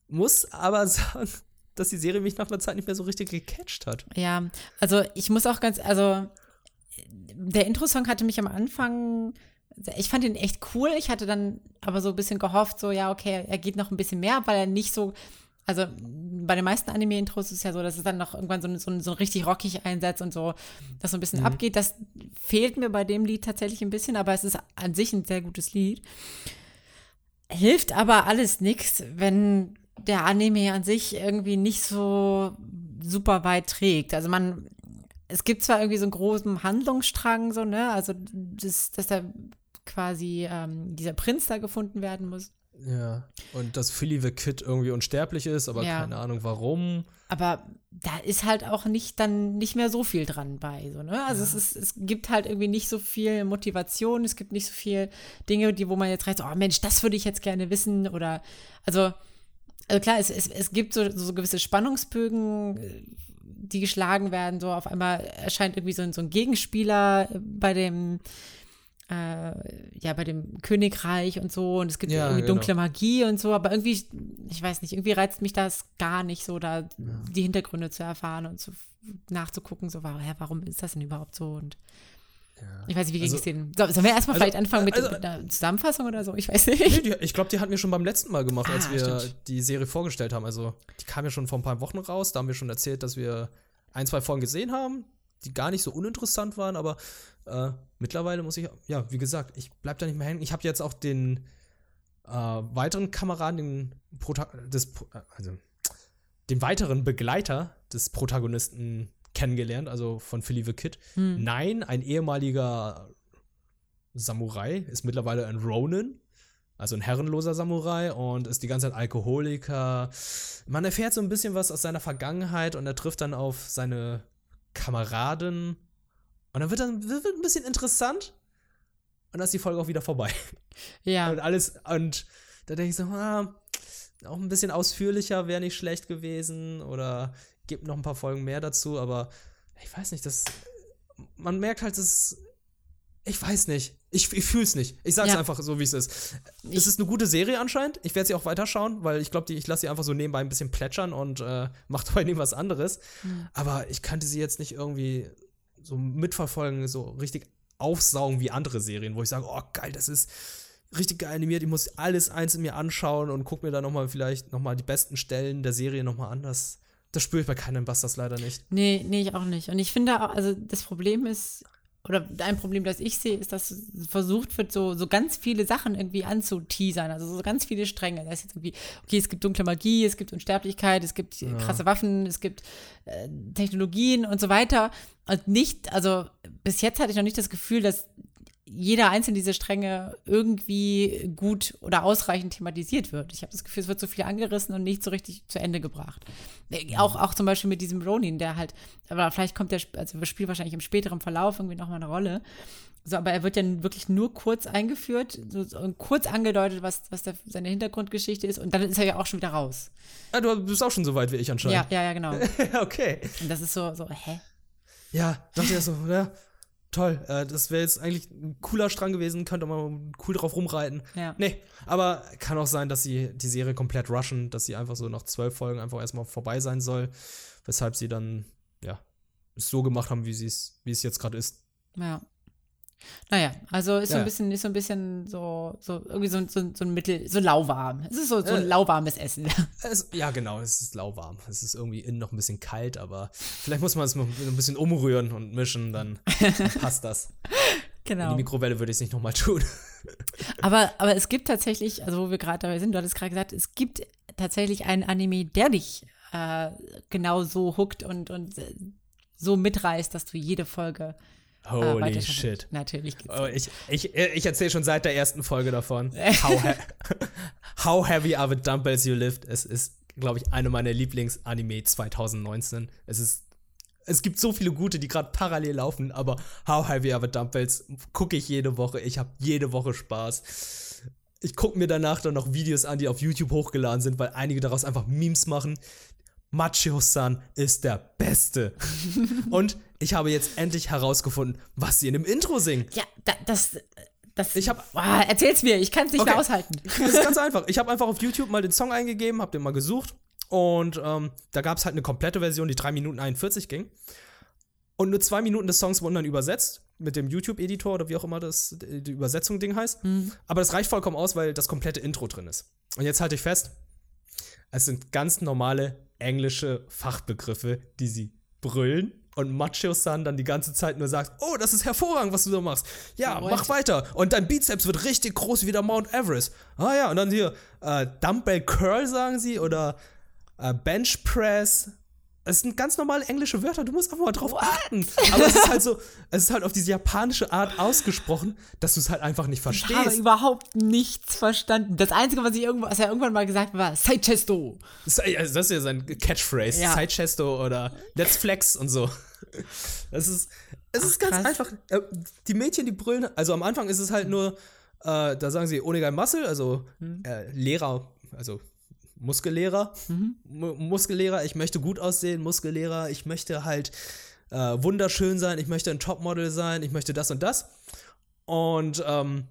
Muss aber sagen, dass die Serie mich nach einer Zeit nicht mehr so richtig gecatcht hat. Ja, also ich muss auch ganz, also der Intro-Song hatte mich am Anfang, ich fand ihn echt cool. Ich hatte dann aber so ein bisschen gehofft, so, ja, okay, er geht noch ein bisschen mehr, weil er nicht so, also bei den meisten Anime-Intros ist es ja so, dass es dann noch irgendwann so, so, so richtig rockig einsetzt und so, dass so ein bisschen mhm. abgeht. Das fehlt mir bei dem Lied tatsächlich ein bisschen, aber es ist an sich ein sehr gutes Lied. Hilft aber alles nichts, wenn der Anime an sich irgendwie nicht so super weit trägt. Also man, es gibt zwar irgendwie so einen großen Handlungsstrang, so, ne, also das, dass da quasi ähm, dieser Prinz da gefunden werden muss. Ja, und dass Philly the Kid irgendwie unsterblich ist, aber ja. keine Ahnung warum. Aber da ist halt auch nicht dann nicht mehr so viel dran bei, so, ne? Also ja. es, ist, es gibt halt irgendwie nicht so viel Motivation, es gibt nicht so viel Dinge, die, wo man jetzt reicht, oh Mensch, das würde ich jetzt gerne wissen oder, also also klar, es, es, es gibt so, so gewisse Spannungsbögen, die geschlagen werden. So auf einmal erscheint irgendwie so, so ein Gegenspieler bei dem äh, ja, bei dem Königreich und so und es gibt ja, irgendwie genau. dunkle Magie und so, aber irgendwie, ich weiß nicht, irgendwie reizt mich das gar nicht so, da ja. die Hintergründe zu erfahren und zu, nachzugucken, so, warum ist das denn überhaupt so und ja. Ich weiß nicht, wie ging es denen? So, sollen wir erstmal also, vielleicht anfangen mit, also, mit, einer Zusammenfassung oder so? Ich weiß nicht. Nee, die, ich glaube, die hatten wir schon beim letzten Mal gemacht, ah, als wir stimmt. die Serie vorgestellt haben. Also, die kam ja schon vor ein paar Wochen raus. Da haben wir schon erzählt, dass wir ein, zwei Folgen gesehen haben, die gar nicht so uninteressant waren. Aber äh, mittlerweile muss ich, ja, wie gesagt, ich bleib da nicht mehr hängen. Ich habe jetzt auch den äh, weiteren Kameraden, den Prota des, also, den weiteren Begleiter des Protagonisten kennengelernt, also von Philly the Kid. Hm. Nein, ein ehemaliger Samurai ist mittlerweile ein Ronin, also ein herrenloser Samurai und ist die ganze Zeit Alkoholiker. Man erfährt so ein bisschen was aus seiner Vergangenheit und er trifft dann auf seine Kameraden. Und dann wird dann wird ein bisschen interessant. Und dann ist die Folge auch wieder vorbei. Ja. Und alles, und da denke ich so, ah, auch ein bisschen ausführlicher wäre nicht schlecht gewesen. Oder gibt noch ein paar Folgen mehr dazu, aber ich weiß nicht, das. Man merkt halt, dass. Ich weiß nicht. Ich, ich fühle es nicht. Ich sag's ja. einfach so, wie es ist. Ich es ist eine gute Serie anscheinend. Ich werde sie auch weiterschauen, weil ich glaube, ich lasse sie einfach so nebenbei ein bisschen plätschern und äh, mache dabei nicht was anderes. Mhm. Aber ich könnte sie jetzt nicht irgendwie so mitverfolgen, so richtig aufsaugen wie andere Serien, wo ich sage, oh geil, das ist richtig geil animiert. Ich muss alles eins in mir anschauen und gucke mir dann nochmal vielleicht nochmal die besten Stellen der Serie nochmal an. Das das spüre ich bei keinem Busters leider nicht. Nee, nee, ich auch nicht. Und ich finde, auch, also das Problem ist, oder ein Problem, das ich sehe, ist, dass versucht wird, so, so ganz viele Sachen irgendwie anzuteasern. Also so ganz viele Stränge. Das ist jetzt irgendwie, okay, es gibt dunkle Magie, es gibt Unsterblichkeit, es gibt ja. krasse Waffen, es gibt äh, Technologien und so weiter. Und nicht, also bis jetzt hatte ich noch nicht das Gefühl, dass jeder einzelne dieser Stränge irgendwie gut oder ausreichend thematisiert wird. Ich habe das Gefühl, es wird so viel angerissen und nicht so richtig zu Ende gebracht. Äh, auch, auch zum Beispiel mit diesem Ronin, der halt, aber vielleicht kommt der, also das Spiel wahrscheinlich im späteren Verlauf irgendwie nochmal eine Rolle. So, aber er wird ja wirklich nur kurz eingeführt, so, so kurz angedeutet, was, was der, seine Hintergrundgeschichte ist, und dann ist er ja auch schon wieder raus. Ah, du bist auch schon so weit wie ich anscheinend. Ja, ja, ja, genau. okay. Und das ist so, so, hä? Ja, dachte ich so, ja, toll. Äh, das wäre jetzt eigentlich ein cooler Strang gewesen, könnte man cool drauf rumreiten. Ja. Nee, aber kann auch sein, dass sie die Serie komplett rushen, dass sie einfach so nach zwölf Folgen einfach erstmal vorbei sein soll, weshalb sie dann, ja, es so gemacht haben, wie es, wie es jetzt gerade ist. Ja. Naja, also ist so ein bisschen, ist so ein bisschen so, so irgendwie so, so, so ein Mittel, so lauwarm. Es ist so, so ein äh, lauwarmes Essen. Es, ja, genau, es ist lauwarm. Es ist irgendwie innen noch ein bisschen kalt, aber vielleicht muss man es mal ein bisschen umrühren und mischen, dann, dann passt das. Genau. In die Mikrowelle würde ich es nicht nochmal tun. aber, aber es gibt tatsächlich, also wo wir gerade dabei sind, du hattest gerade gesagt, es gibt tatsächlich einen Anime, der dich äh, genau so hookt und, und äh, so mitreißt, dass du jede Folge Holy shit. Natürlich. Oh, ich ich, ich erzähle schon seit der ersten Folge davon. How, he How Heavy Are the Dumbbells You Lift? Es ist, glaube ich, eine meiner Lieblings-Anime 2019. Es ist es gibt so viele gute, die gerade parallel laufen, aber How Heavy Are the Dumbbells gucke ich jede Woche. Ich habe jede Woche Spaß. Ich gucke mir danach dann noch Videos an, die auf YouTube hochgeladen sind, weil einige daraus einfach Memes machen. Machio-san ist der Beste. Und ich habe jetzt endlich herausgefunden, was sie in dem Intro singen. Ja, da, das. Das, ich hab, oh, erzähl's mir, ich kann es nicht okay. mehr aushalten. Das ist ganz einfach. Ich habe einfach auf YouTube mal den Song eingegeben, habe den mal gesucht und ähm, da gab es halt eine komplette Version, die 3 Minuten 41 ging. Und nur zwei Minuten des Songs wurden dann übersetzt mit dem YouTube-Editor oder wie auch immer das die Übersetzung-Ding heißt. Mhm. Aber das reicht vollkommen aus, weil das komplette Intro drin ist. Und jetzt halte ich fest, es sind ganz normale englische Fachbegriffe, die sie brüllen und Macho-san dann die ganze Zeit nur sagt, oh, das ist hervorragend, was du da machst. Ja, What? mach weiter. Und dein Bizeps wird richtig groß wie der Mount Everest. Ah ja, und dann hier äh, Dumbbell Curl sagen sie oder äh, Bench Press. Es sind ganz normale englische Wörter, du musst einfach mal drauf What? achten. Aber es ist halt so, es ist halt auf diese japanische Art ausgesprochen, dass du es halt einfach nicht verstehst. Ich habe überhaupt nichts verstanden. Das Einzige, was, ich irgendwo, was er irgendwann mal gesagt hat, war Saichesto. Das, das ist ja sein Catchphrase. Ja. Saichesto oder Let's Flex und so. Es ist, es Ach, ist ganz krass. einfach. Äh, die Mädchen, die brüllen, also am Anfang ist es halt nur, äh, da sagen sie Onegai Muscle, also hm. äh, Lehrer, also Muskellehrer, mhm. Muskellehrer, ich möchte gut aussehen, Muskellehrer, ich möchte halt äh, wunderschön sein, ich möchte ein Topmodel sein, ich möchte das und das. Und ähm,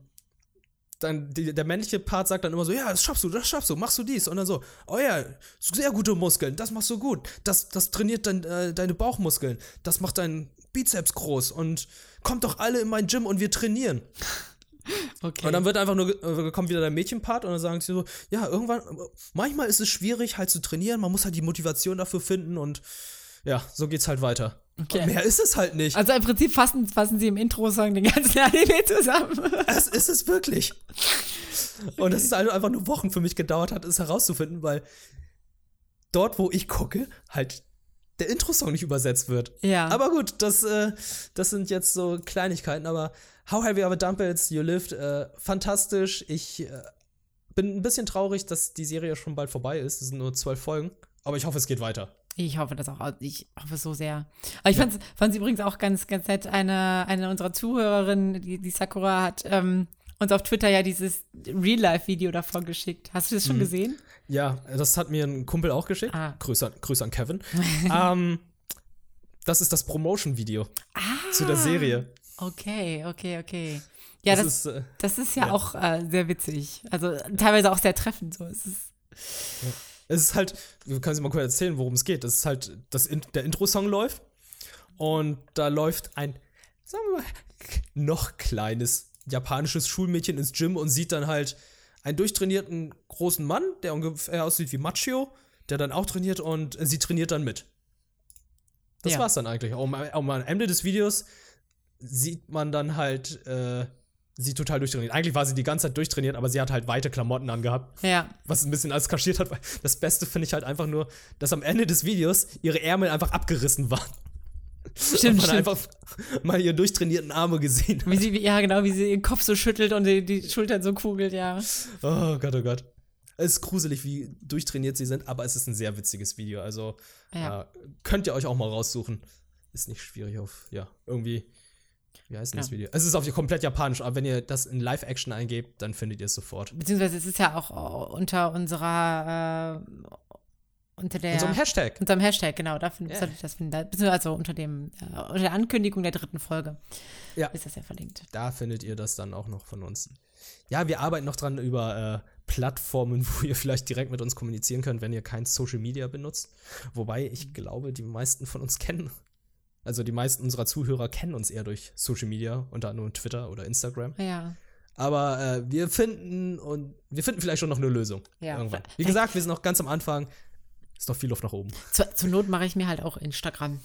dann die, der männliche Part sagt dann immer so, ja, das schaffst du, das schaffst du, machst du dies. Und dann so, oh ja, sehr gute Muskeln, das machst du gut. Das, das trainiert dann äh, deine Bauchmuskeln, das macht deinen Bizeps groß und kommt doch alle in mein Gym und wir trainieren. Okay. Und dann wird einfach nur, äh, kommt wieder der Mädchenpart und dann sagen sie so, ja, irgendwann, manchmal ist es schwierig halt zu trainieren, man muss halt die Motivation dafür finden und ja, so geht's halt weiter. Okay. mehr ist es halt nicht. Also im Prinzip fassen, fassen sie im Intro-Song den ganzen Anime zusammen. Es ist es wirklich. Und es ist halt einfach nur Wochen für mich gedauert hat, es herauszufinden, weil dort, wo ich gucke, halt der Intro-Song nicht übersetzt wird. Ja. Aber gut, das, äh, das sind jetzt so Kleinigkeiten, aber How Heavy Are the Dumbbells You Lift, äh, fantastisch. Ich äh, bin ein bisschen traurig, dass die Serie schon bald vorbei ist. Es sind nur zwölf Folgen, aber ich hoffe, es geht weiter. Ich hoffe das auch. Ich hoffe so sehr. Aber ich ja. fand es übrigens auch ganz, ganz nett. Eine, eine unserer Zuhörerinnen, die, die Sakura, hat ähm, uns auf Twitter ja dieses Real-Life-Video davon geschickt. Hast du das schon mhm. gesehen? Ja, das hat mir ein Kumpel auch geschickt. Ah. Grüße, an, Grüße an Kevin. ähm, das ist das Promotion-Video ah. zu der Serie. Okay, okay, okay. Ja, das, das ist, äh, das ist ja, ja. auch äh, sehr witzig. Also teilweise auch sehr treffend. So. Es ist, ja. Es ist halt, du kannst mal kurz erzählen, worum es geht. Das ist halt, das der Intro-Song läuft und da läuft ein, sagen wir mal, noch kleines japanisches Schulmädchen ins Gym und sieht dann halt einen durchtrainierten großen Mann, der ungefähr aussieht wie Machio, der dann auch trainiert und sie trainiert dann mit. Das ja. war's dann eigentlich. Um, um am Ende des Videos sieht man dann halt äh, sie total durchtrainiert. Eigentlich war sie die ganze Zeit durchtrainiert, aber sie hat halt weite Klamotten angehabt. Ja. Was ein bisschen alles kaschiert hat. Weil das Beste finde ich halt einfach nur, dass am Ende des Videos ihre Ärmel einfach abgerissen waren. Stimmt, und man stimmt. einfach mal ihre durchtrainierten Arme gesehen hat. Wie sie, ja, genau, wie sie ihren Kopf so schüttelt und die, die Schultern so kugelt, ja. Oh Gott, oh Gott. Es ist gruselig, wie durchtrainiert sie sind, aber es ist ein sehr witziges Video. Also Ja. äh, könnt ihr euch auch mal raussuchen. Ist nicht schwierig auf, ja, irgendwie. Wie heißt denn das Ja. Video? Es ist auf komplett japanisch, aber wenn ihr das in Live-Action eingebt, dann findet ihr es sofort. Beziehungsweise es ist ja auch unter unserer, äh, unter der. Einem Hashtag. unserem Hashtag, genau, da find, Ja. sollte ich das finden. Da- Beziehungsweise also unter dem, äh, unter der Ankündigung der dritten Folge Ja. ist das ja verlinkt. Da findet ihr das dann auch noch von uns. Ja, wir arbeiten noch dran über äh, Plattformen, wo ihr vielleicht direkt mit uns kommunizieren könnt, wenn ihr kein Social Media benutzt. Wobei ich glaube, die meisten von uns kennen, also die meisten unserer Zuhörer kennen uns eher durch Social Media, unter anderem Twitter oder Instagram. Ja. Aber äh, wir finden und wir finden vielleicht schon noch eine Lösung. Ja. Irgendwann. Wie gesagt, wir sind noch ganz am Anfang. Ist noch viel Luft nach oben. Zur, zur Not mache ich mir halt auch Instagram.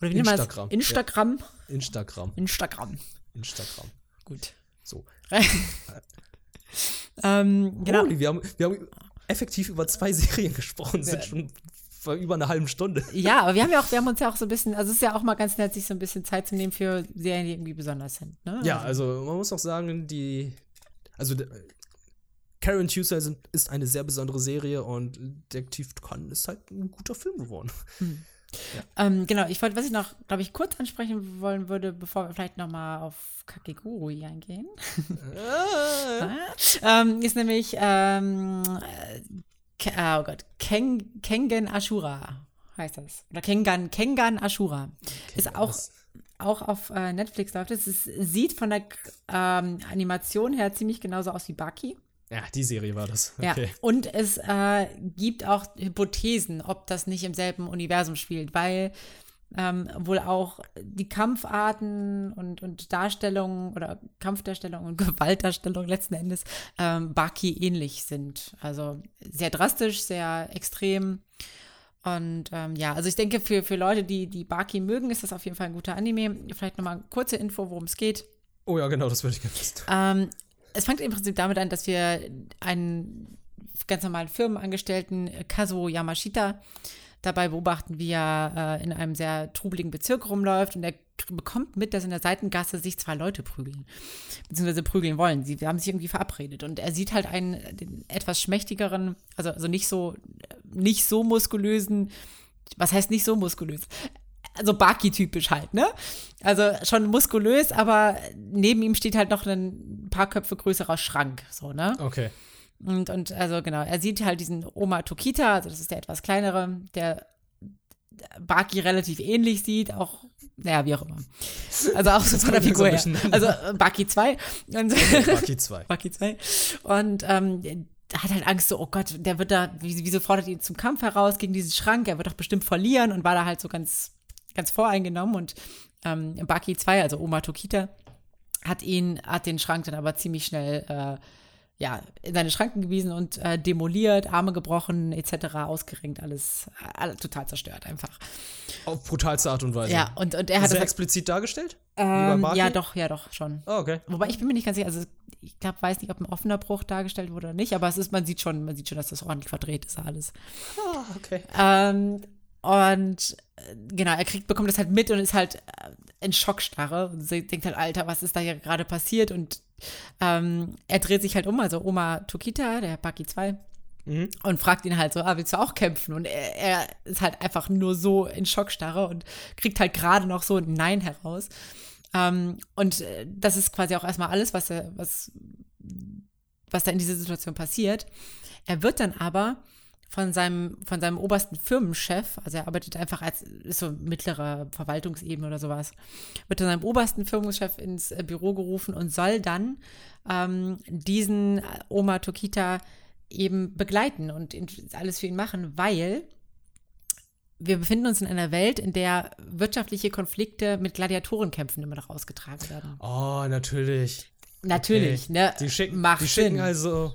Oder wie? Instagram, Instagram. Instagram. Instagram. Instagram. Gut. So. ähm, genau. Holy, wir, haben, wir haben effektiv über zwei Serien gesprochen, sind Ja. schon vor über einer halben Stunde. Ja, aber wir haben ja auch, wir haben uns ja auch so ein bisschen, also es ist ja auch mal ganz nett, sich so ein bisschen Zeit zu nehmen für Serien, die irgendwie besonders sind. Ne? Ja, also man muss auch sagen, die. Also Karen Tuesday ist eine sehr besondere Serie und Detective Con ist halt ein guter Film geworden. Ähm, genau, ich wollte, was ich noch, glaube ich, kurz ansprechen wollen würde, bevor wir vielleicht noch mal auf Kakegurui eingehen, ähm, ist nämlich, ähm, äh, oh Gott, Ken, Kengen Ashura heißt das. Oder Kengan, Kengan Ashura. ist auch, auch auf äh, Netflix läuft. Es ist, sieht von der ähm, Animation her ziemlich genauso aus wie Baki. Ja, die Serie war das. Ja, Okay. und es äh, gibt auch Hypothesen, ob das nicht im selben Universum spielt, weil ähm, wohl auch die Kampfarten und, und Darstellungen oder Kampfdarstellungen und Gewaltdarstellungen letzten Endes ähm, Baki ähnlich sind. Also sehr drastisch, sehr extrem. Und ähm, ja, also ich denke, für, für Leute, die, die Baki mögen, ist das auf jeden Fall ein guter Anime. Vielleicht nochmal eine kurze Info, worum es geht. Oh ja, genau, das würde ich gerne wissen. Ähm, es fängt im Prinzip damit an, dass wir einen ganz normalen Firmenangestellten, Kazuo Yamashita, dabei beobachten, wie er äh, in einem sehr trubeligen Bezirk rumläuft und er bekommt mit, dass in der Seitengasse sich zwei Leute prügeln, beziehungsweise prügeln wollen. Sie haben sich irgendwie verabredet und er sieht halt einen den etwas schmächtigeren, also, also nicht so nicht so muskulösen, was heißt nicht so muskulös? Also Baki-typisch halt, ne? Also schon muskulös, aber neben ihm steht halt noch ein paar Köpfe größerer Schrank, so, ne? Okay. Und, und also genau, er sieht halt diesen Oma Tokita, also das ist der etwas kleinere, der Baki relativ ähnlich sieht, auch, naja, wie auch immer. Also auch so von der Figur her. Also äh, Baki 2. Und, Baki 2. Baki 2. Und ähm, hat halt Angst, so, oh Gott, der wird da, wieso fordert ihn zum Kampf heraus gegen diesen Schrank? Er wird doch bestimmt verlieren und war da halt so ganz, ganz voreingenommen. Und ähm, Baki 2, also Oma Tokita, hat ihn, hat den Schrank dann aber ziemlich schnell äh, ja, in seine Schranken gewiesen und äh, demoliert, Arme gebrochen, etc., ausgerenkt, alles, alles total zerstört einfach. Auf brutalste Art und Weise. Ja, und, und er hat Sehr das explizit dargestellt? Ähm, ja, doch, ja, doch, schon. Oh, okay. Wobei ich bin mir nicht ganz sicher, also ich glaube, weiß nicht, ob ein offener Bruch dargestellt wurde oder nicht, aber es ist, man sieht schon, man sieht schon, dass das ordentlich verdreht ist alles. Ah, okay. Ähm, und äh, genau, er kriegt, bekommt das halt mit und ist halt äh, in Schockstarre und denkt halt, Alter, was ist da hier gerade passiert? Und ähm, er dreht sich halt um, also Oma Tokita, der Baki 2, Mhm. und fragt ihn halt so, ah, willst du auch kämpfen? Und er, er ist halt einfach nur so in Schockstarre und kriegt halt gerade noch so ein Nein heraus. Ähm, und äh, das ist quasi auch erstmal alles, was, er, was, was da in dieser Situation passiert. Er wird dann aber von seinem, von seinem obersten Firmenchef, also er arbeitet einfach als, ist so mittlere Verwaltungsebene oder sowas, wird von seinem obersten Firmenchef ins äh, Büro gerufen und soll dann ähm, diesen äh, Oma Tokita eben begleiten und alles für ihn machen, weil wir befinden uns in einer Welt, in der wirtschaftliche Konflikte mit Gladiatorenkämpfen immer noch ausgetragen werden. Oh, natürlich. Natürlich, Okay. ne? Die schicken, Macht die schicken Sinn. also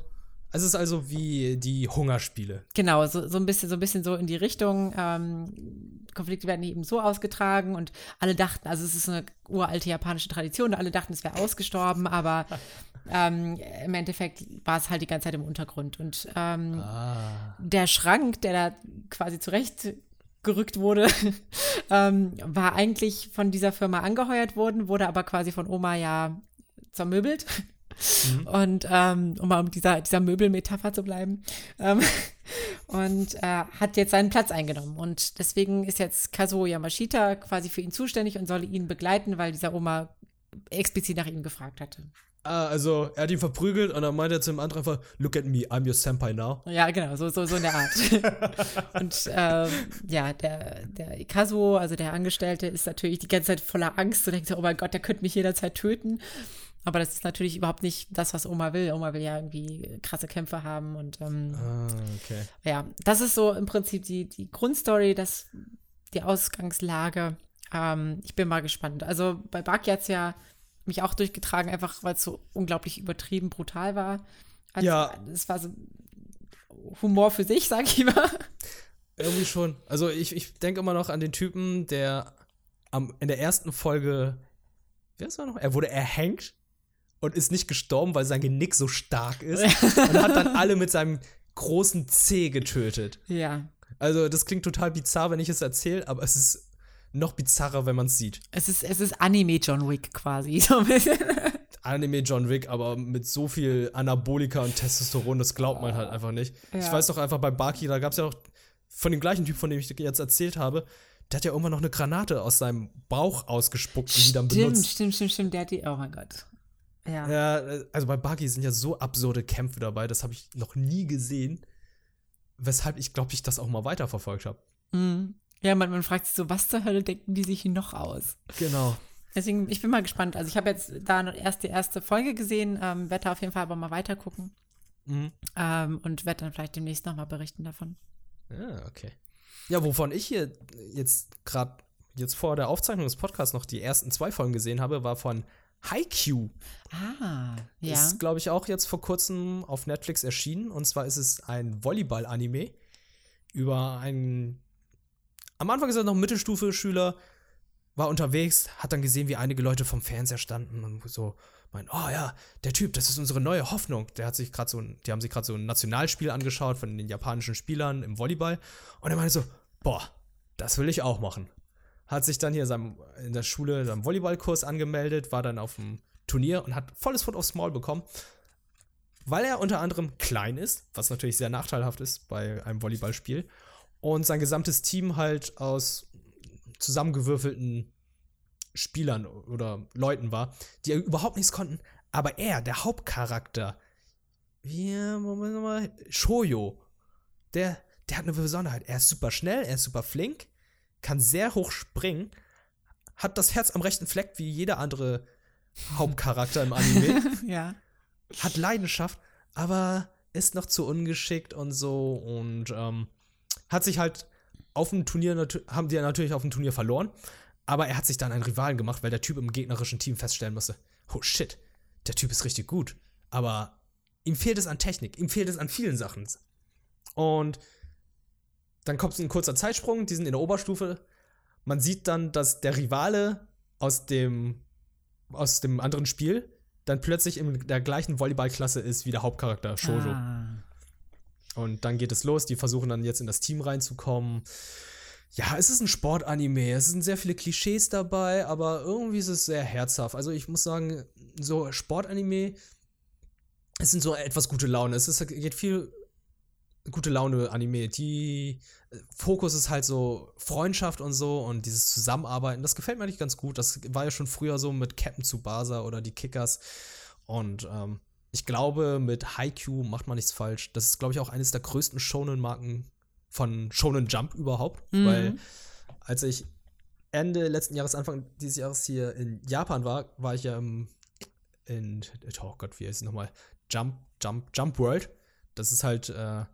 Es ist also wie die Hungerspiele. Genau, so, so ein bisschen, so ein bisschen so in die Richtung. Ähm, Konflikte werden eben so ausgetragen und alle dachten, also es ist eine uralte japanische Tradition, alle dachten, es wäre ausgestorben, aber ähm, im Endeffekt war es halt die ganze Zeit im Untergrund. Und ähm, Ah. der Schrank, der da quasi zurechtgerückt wurde, ähm, war eigentlich von dieser Firma angeheuert worden, wurde aber quasi von Oma ja zermöbelt. Und ähm, um mal um dieser, dieser Möbelmetapher zu bleiben. Ähm, und äh, hat jetzt seinen Platz eingenommen. Und deswegen ist jetzt Kazuo Yamashita quasi für ihn zuständig und soll ihn begleiten, weil dieser Oma explizit nach ihm gefragt hatte. Ah, also er hat ihn verprügelt und dann meinte er zu dem anderen einfach, look at me, I'm your senpai now. Ja, genau, so, so, so in der Art. und ähm, ja, der, der Kazuo, also der Angestellte, ist natürlich die ganze Zeit voller Angst und denkt so, oh mein Gott, der könnte mich jederzeit töten. Aber das ist natürlich überhaupt nicht das, was Oma will. Oma will ja irgendwie krasse Kämpfe haben und ähm, Ah, okay. ja, das ist so im Prinzip die, die Grundstory, das, die Ausgangslage. Ähm, ich bin mal gespannt. Also bei hat es ja mich auch durchgetragen, einfach weil es so unglaublich übertrieben brutal war. Also, Ja. Es war so Humor für sich, sag ich mal. Irgendwie schon. Also ich, ich denke immer noch an den Typen, der am, in der ersten Folge, wie heißt er noch? Er wurde erhängt und ist nicht gestorben, weil sein Genick so stark ist und hat dann alle mit seinem großen C getötet. Ja. Also das klingt total bizarr, wenn ich es erzähle, aber es ist noch bizarrer, wenn man es sieht. Es ist, es ist Anime John Wick quasi. So ein bisschen. Anime John Wick, aber mit so viel Anabolika und Testosteron, das glaubt man halt einfach nicht. Ich Ja. weiß doch einfach bei Baki, da gab es ja auch von dem gleichen Typ, von dem ich jetzt erzählt habe, der hat ja irgendwann noch eine Granate aus seinem Bauch ausgespuckt und die dann Stimmt, benutzt. stimmt, stimmt, stimmt. Der hat die. Oh mein Gott. Ja. Ja, also bei Baki sind ja so absurde Kämpfe dabei, das habe ich noch nie gesehen. Weshalb ich glaube ich das auch mal weiterverfolgt habe. Mhm. Ja, man, man fragt sich so, was zur Hölle denken die sich hier noch aus? Genau. Deswegen, ich bin mal gespannt. Also ich habe jetzt da noch erst die erste Folge gesehen, ähm, werde da auf jeden Fall aber mal weiter gucken Mhm. ähm, und werde dann vielleicht demnächst noch mal berichten davon. Ja, okay. Ja, wovon ich hier jetzt gerade jetzt vor der Aufzeichnung des Podcasts noch die ersten zwei Folgen gesehen habe, war von Haikyuu. Ah, ja. Ist, glaube ich, auch jetzt vor kurzem auf Netflix erschienen. Und zwar ist es ein Volleyball-Anime über einen. Am Anfang ist er noch ein Mittelstufe-Schüler, war unterwegs, hat dann gesehen, wie einige Leute vom Fernseher standen und so meinen, oh ja, der Typ, das ist unsere neue Hoffnung. Der hat sich gerade so ein, die haben sich gerade so ein Nationalspiel angeschaut von den japanischen Spielern im Volleyball. Und er meinte so, boah, das will ich auch machen. Hat sich dann hier seinem, in der Schule seinem Volleyballkurs angemeldet, war dann auf dem Turnier und hat volles Foot aufs Maul bekommen, weil er unter anderem klein ist, was natürlich sehr nachteilhaft ist bei einem Volleyballspiel, und sein gesamtes Team halt aus zusammengewürfelten Spielern oder Leuten war, die überhaupt nichts konnten, aber er, der Hauptcharakter, wie, Moment mal, Shoyo, der, der hat eine Besonderheit. Er ist super schnell, er ist super flink, kann sehr hoch springen, hat das Herz am rechten Fleck wie jeder andere Hauptcharakter im Anime, ja. hat Leidenschaft, aber ist noch zu ungeschickt und so und ähm, hat sich halt auf dem Turnier, haben die ja natürlich auf dem Turnier verloren, aber er hat sich dann einen Rivalen gemacht, weil der Typ im gegnerischen Team feststellen musste, oh shit, der Typ ist richtig gut, aber ihm fehlt es an Technik, ihm fehlt es an vielen Sachen. Und dann kommt ein kurzer Zeitsprung, die sind in der Oberstufe. Man sieht dann, dass der Rivale aus dem, aus dem anderen Spiel dann plötzlich in der gleichen Volleyballklasse ist wie der Hauptcharakter Shoujo. Ah. Und dann geht es los, die versuchen dann jetzt in das Team reinzukommen. Ja, es ist ein Sportanime, es sind sehr viele Klischees dabei, aber irgendwie ist es sehr herzhaft. Also ich muss sagen, so Sportanime, es sind so etwas gute Laune. Es ist, geht viel gute Laune Anime. Die äh, Fokus ist halt so Freundschaft und so und dieses Zusammenarbeiten. Das gefällt mir eigentlich ganz gut. Das war ja schon früher so mit Captain Tsubasa oder die Kickers. Und ähm, ich glaube, mit Haikyuu macht man nichts falsch. Das ist, glaube ich, auch eines der größten Shonen-Marken von Shonen Jump überhaupt. Mhm. Weil als ich Ende letzten Jahres, Anfang dieses Jahres hier in Japan war, war ich ja im, in, oh Gott, wie heißt es nochmal? Jump, Jump, Jump World. Das ist halt äh,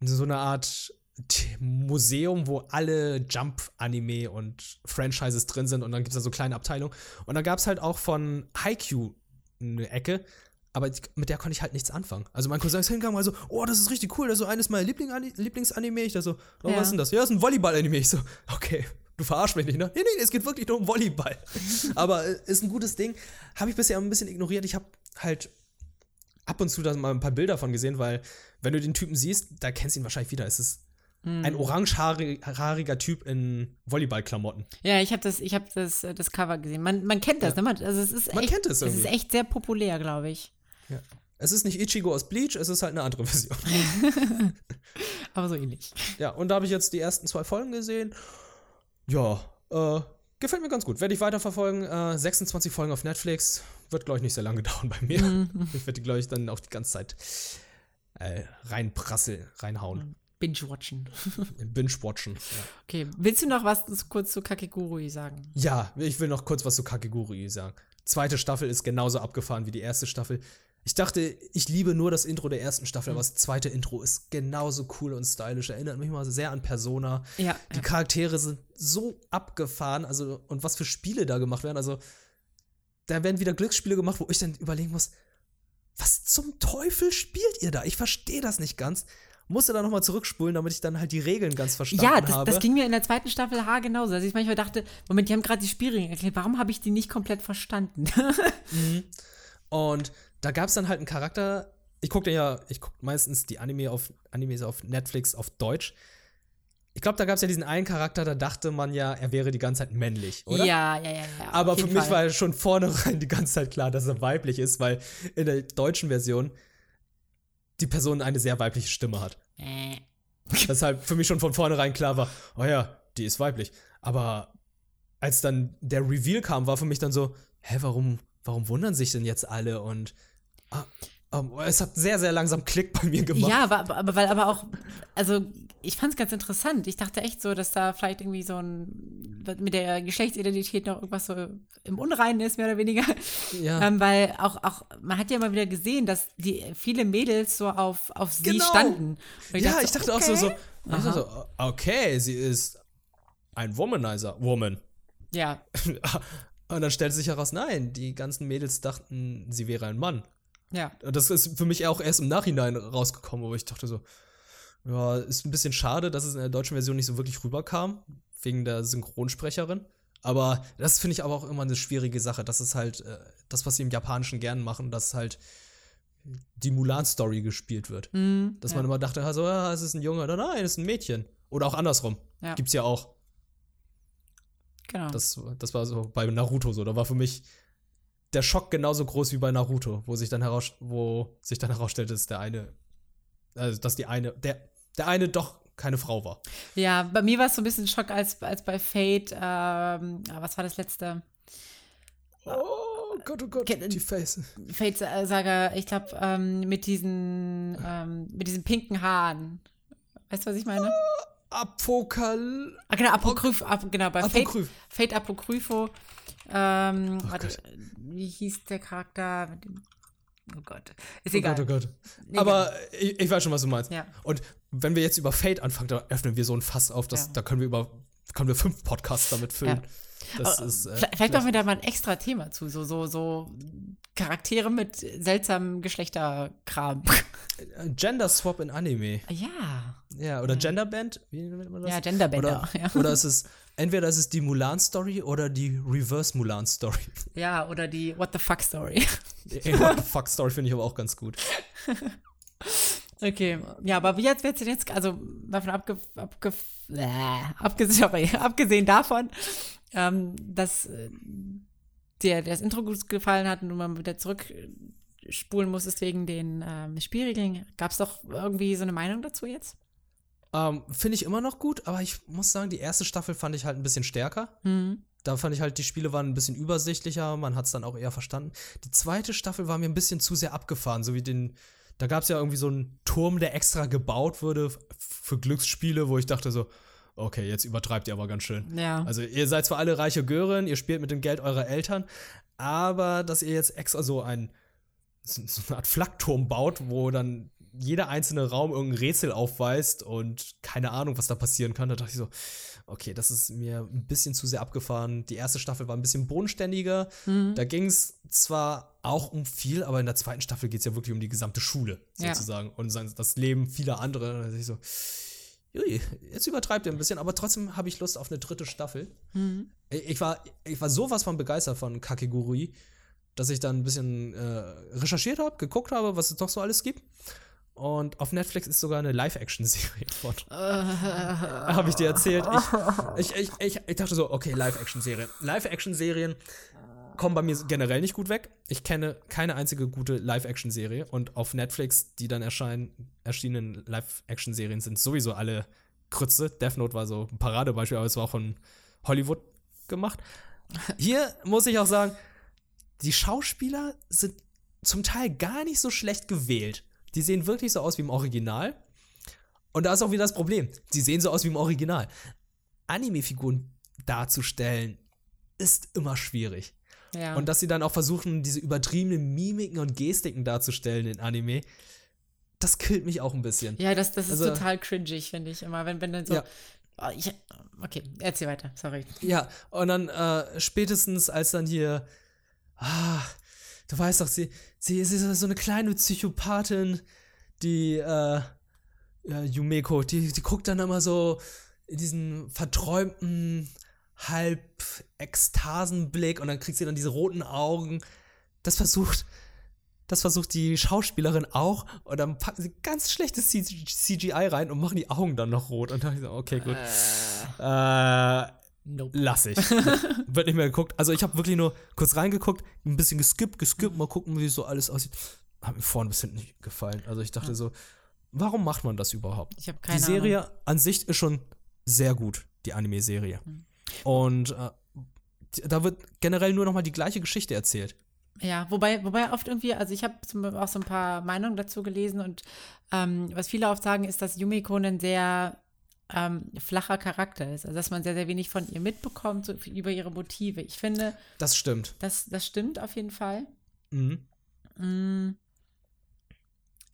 so eine Art Museum, wo alle Jump-Anime und Franchises drin sind und dann gibt es da so kleine Abteilungen. Und da gab es halt auch von Haikyuu eine Ecke, aber mit der konnte ich halt nichts anfangen. Also mein Cousin ist hingegangen und so, oh, das ist richtig cool, das ist so eines meiner Liebling Lieblingsanime. Ich da so, oh, Ja. was ist denn das? Ja, das ist ein Volleyball-Anime. Ich so, okay, du verarsch mich nicht, ne? Nee, nee, es geht wirklich nur um Volleyball. aber äh, ist ein gutes Ding. Habe ich bisher ein bisschen ignoriert. Ich habe halt ab und zu da mal ein paar Bilder von gesehen, weil wenn du den Typen siehst, da kennst du ihn wahrscheinlich wieder. Es ist ein orangehaariger Typ in Volleyballklamotten. Ja, ich habe das, ich hab das, äh, das Cover gesehen. Man, man kennt das, Ja. ne? Man, also es ist Man echt, kennt es es irgendwie. ist echt sehr populär, glaube ich. Ja. Es ist nicht Ichigo aus Bleach, es ist halt eine andere Version. Aber so ähnlich. Ja, und da habe ich jetzt die ersten zwei Folgen gesehen. Ja, äh, gefällt mir ganz gut. Werde ich weiterverfolgen. Äh, 26 Folgen auf Netflix. Wird, glaube ich, nicht sehr lange dauern bei mir. Mhm. Ich werde die, glaube ich, dann auch die ganze Zeit äh, reinprassel, reinhauen. Binge-watchen. Binge-watchen. Ja. Okay, willst du noch was kurz zu Kakegurui sagen? ja, ich will noch kurz was zu Kakegurui sagen. Zweite Staffel ist genauso abgefahren wie die erste Staffel. Ich dachte, ich liebe nur das Intro der ersten Staffel, aber das zweite Intro ist genauso cool und stylisch. Erinnert mich mal sehr an Persona. Ja. Die Charaktere sind so abgefahren, also und was für Spiele da gemacht werden. Also da werden wieder Glücksspiele gemacht, wo ich dann überlegen muss, was zum Teufel spielt ihr da? Ich verstehe das nicht ganz. Musste da nochmal zurückspulen, damit ich dann halt die Regeln ganz verstanden Ja, das, habe. das ging mir in der zweiten Staffel H genauso. Also ich manchmal dachte, Moment, die haben gerade die Spielregeln erklärt, warum habe ich die nicht komplett verstanden? Und da gab es dann halt einen Charakter. Ich gucke ja, ich gucke meistens die Anime auf, Animes auf Netflix auf Deutsch. Ich glaube, da gab es ja diesen einen Charakter, da dachte man ja, er wäre die ganze Zeit männlich, oder? Ja, ja, ja, ja. Aber für mich Fall. war schon vornherein die ganze Zeit klar, dass er weiblich ist, weil in der deutschen Version die Person eine sehr weibliche Stimme hat. Äh. Deshalb für mich schon von vornherein klar war, oh ja, die ist weiblich. Aber als dann der Reveal kam, war für mich dann so, hä, warum, warum wundern sich denn jetzt alle? Und ah, ähm, es hat sehr, sehr langsam Klick bei mir gemacht. Ja, aber, aber, weil aber auch, also ich fand es ganz interessant. Ich dachte echt so, dass da vielleicht irgendwie so ein, mit der Geschlechtsidentität noch irgendwas so im Unreinen ist, mehr oder weniger. Ja. Ähm, weil auch, auch, man hat ja immer wieder gesehen, dass die viele Mädels so auf, auf sie Genau. standen. Und ja, ich dachte auch so, so, okay. ich dachte so, okay, sie ist ein Womanizer, Woman. Ja, Und dann stellte sich heraus, nein, die ganzen Mädels dachten, sie wäre ein Mann. ja. Und das ist für mich auch erst im Nachhinein rausgekommen, wo ich dachte so, ja, ist ein bisschen schade, dass es in der deutschen Version nicht so wirklich rüberkam, wegen der Synchronsprecherin. Aber das finde ich aber auch immer eine schwierige Sache. Das ist halt äh, das, was sie im Japanischen gern machen, dass halt die Mulan-Story gespielt wird. Mhm, Dass ja. man immer dachte, also, ja, es ist ein Junge, oder nein, es ist ein Mädchen. Oder auch andersrum. Ja. Gibt's ja auch. Genau. Das, das war so bei Naruto so. Da war für mich der Schock genauso groß wie bei Naruto, wo sich dann heraus, wo sich dann herausstellte, dass der eine, also dass die eine, der, der eine doch keine Frau war. Ja, bei mir war es so ein bisschen Schock als, als bei Fate. Ähm, ah, was war das letzte? Oh Gott, oh Gott, die Face. Fate-Saga, ich glaube, ähm, mit diesen, ähm, mit diesen pinken Haaren. Weißt du, was ich meine? Apokal. Ah, genau, Apokryph, ap, genau, bei Apokryph. Fate, Fate Apokrypho. Ähm, Oh warte, Gott. wie hieß der Charakter? Oh Gott, ist Oh egal. Gott, oh Gott. Egal. Aber ich, ich weiß schon, was du meinst. Ja. Und wenn wir jetzt über Fate anfangen, da öffnen wir so ein Fass auf, dass, Ja. da können wir über, können wir fünf Podcasts damit füllen. Ja. Das Aber ist, äh, vielleicht machen wir da mal ein extra Thema zu, so, so, so Charaktere mit seltsamem Geschlechterkram. Gender Swap in Anime. ja, Ja, oder Genderband, wie nennt man das? ja, Genderbender. Oder, ja. oder ist es, entweder ist es die Mulan-Story oder die Reverse-Mulan-Story. ja, oder die What the fuck Story. Die What the Fuck-Story finde ich aber auch ganz gut. Okay, ja, aber wie jetzt wird's denn jetzt, also davon abge, abge, äh, abgesehen, sorry, abgesehen davon, ähm, dass äh, dir das Intro gut gefallen hat und du mal wieder zurückspulen musstest wegen den ähm, Spielregeln, gab es doch irgendwie so eine Meinung dazu jetzt? Ähm, finde ich immer noch gut, aber ich muss sagen, die erste Staffel fand ich halt ein bisschen stärker. Mhm. Da fand ich halt, die Spiele waren ein bisschen übersichtlicher, man hat es dann auch eher verstanden. Die zweite Staffel war mir ein bisschen zu sehr abgefahren, so wie den. Da gab es ja irgendwie so einen Turm, der extra gebaut wurde für Glücksspiele, wo ich dachte so, okay, jetzt übertreibt ihr aber ganz schön. Ja. Also ihr seid zwar alle reiche Gören, ihr spielt mit dem Geld eurer Eltern, aber dass ihr jetzt extra so ein so eine Art Flakturm baut, wo dann jeder einzelne Raum irgendein Rätsel aufweist und keine Ahnung, was da passieren kann. Da dachte ich so, okay, das ist mir ein bisschen zu sehr abgefahren. Die erste Staffel war ein bisschen bodenständiger. Mhm. Da ging es zwar auch um viel, aber in der zweiten Staffel geht es ja wirklich um die gesamte Schule sozusagen ja. und das Leben vieler anderer. Da dachte ich so, Ui, jetzt übertreibt er ein bisschen, aber trotzdem habe ich Lust auf eine dritte Staffel. Mhm. Ich, war, ich war sowas von begeistert von Kakegurui, dass ich dann ein bisschen äh, recherchiert habe, geguckt habe, was es doch so alles gibt. Und auf Netflix ist sogar eine Live-Action-Serie von. habe ich dir erzählt. Ich, ich, ich, ich, dachte so, okay, Live-Action-Serie. Live-Action-Serien kommen bei mir generell nicht gut weg. Ich kenne keine einzige gute Live-Action-Serie und auf Netflix, die dann erscheinen, erschienenen Live-Action-Serien sind sowieso alle Krütze. Death Note war so ein Paradebeispiel, aber es war auch von Hollywood gemacht. Hier muss ich auch sagen, die Schauspieler sind zum Teil gar nicht so schlecht gewählt. Die sehen wirklich so aus wie im Original. Und da ist auch wieder das Problem. Sie sehen so aus wie im Original. Anime-Figuren darzustellen ist immer schwierig. Ja. Und dass sie dann auch versuchen, diese übertriebenen Mimiken und Gestiken darzustellen in Anime, das killt mich auch ein bisschen. Ja, das, das ist also, total cringy, finde ich immer, wenn, wenn dann so. Ja. Oh, okay, erzähl weiter, sorry. Ja, und dann äh, spätestens als dann hier, ah, du weißt doch, sie, sie, sie ist so eine kleine Psychopathin, die, äh, ja, Yumeko, die, die guckt dann immer so in diesen verträumten halb Ekstasenblick und dann kriegt sie dann diese roten Augen. Das versucht, das versucht die Schauspielerin auch und dann packen sie ganz schlechtes CGI rein und machen die Augen dann noch rot. Und dann ich so, okay, gut. Äh, äh nope. Lass ich. Wird nicht mehr geguckt. Also ich habe wirklich nur kurz reingeguckt, ein bisschen geskippt, geskippt, mal gucken, wie so alles aussieht. Hat mir vorne bis hinten nicht gefallen. Also ich dachte so, warum macht man das überhaupt? Ich habe keine Die Serie Ahnung. an sich ist schon sehr gut, die Anime-Serie. Mhm. Und äh, da wird generell nur noch mal die gleiche Geschichte erzählt. Ja, wobei, wobei oft irgendwie, also ich habe auch so ein paar Meinungen dazu gelesen und ähm, was viele oft sagen, ist, dass Yumiko ein sehr ähm, flacher Charakter ist. Also dass man sehr, sehr wenig von ihr mitbekommt, so über ihre Motive. Ich finde. Das stimmt. Das, das stimmt auf jeden Fall. Mhm. Mm.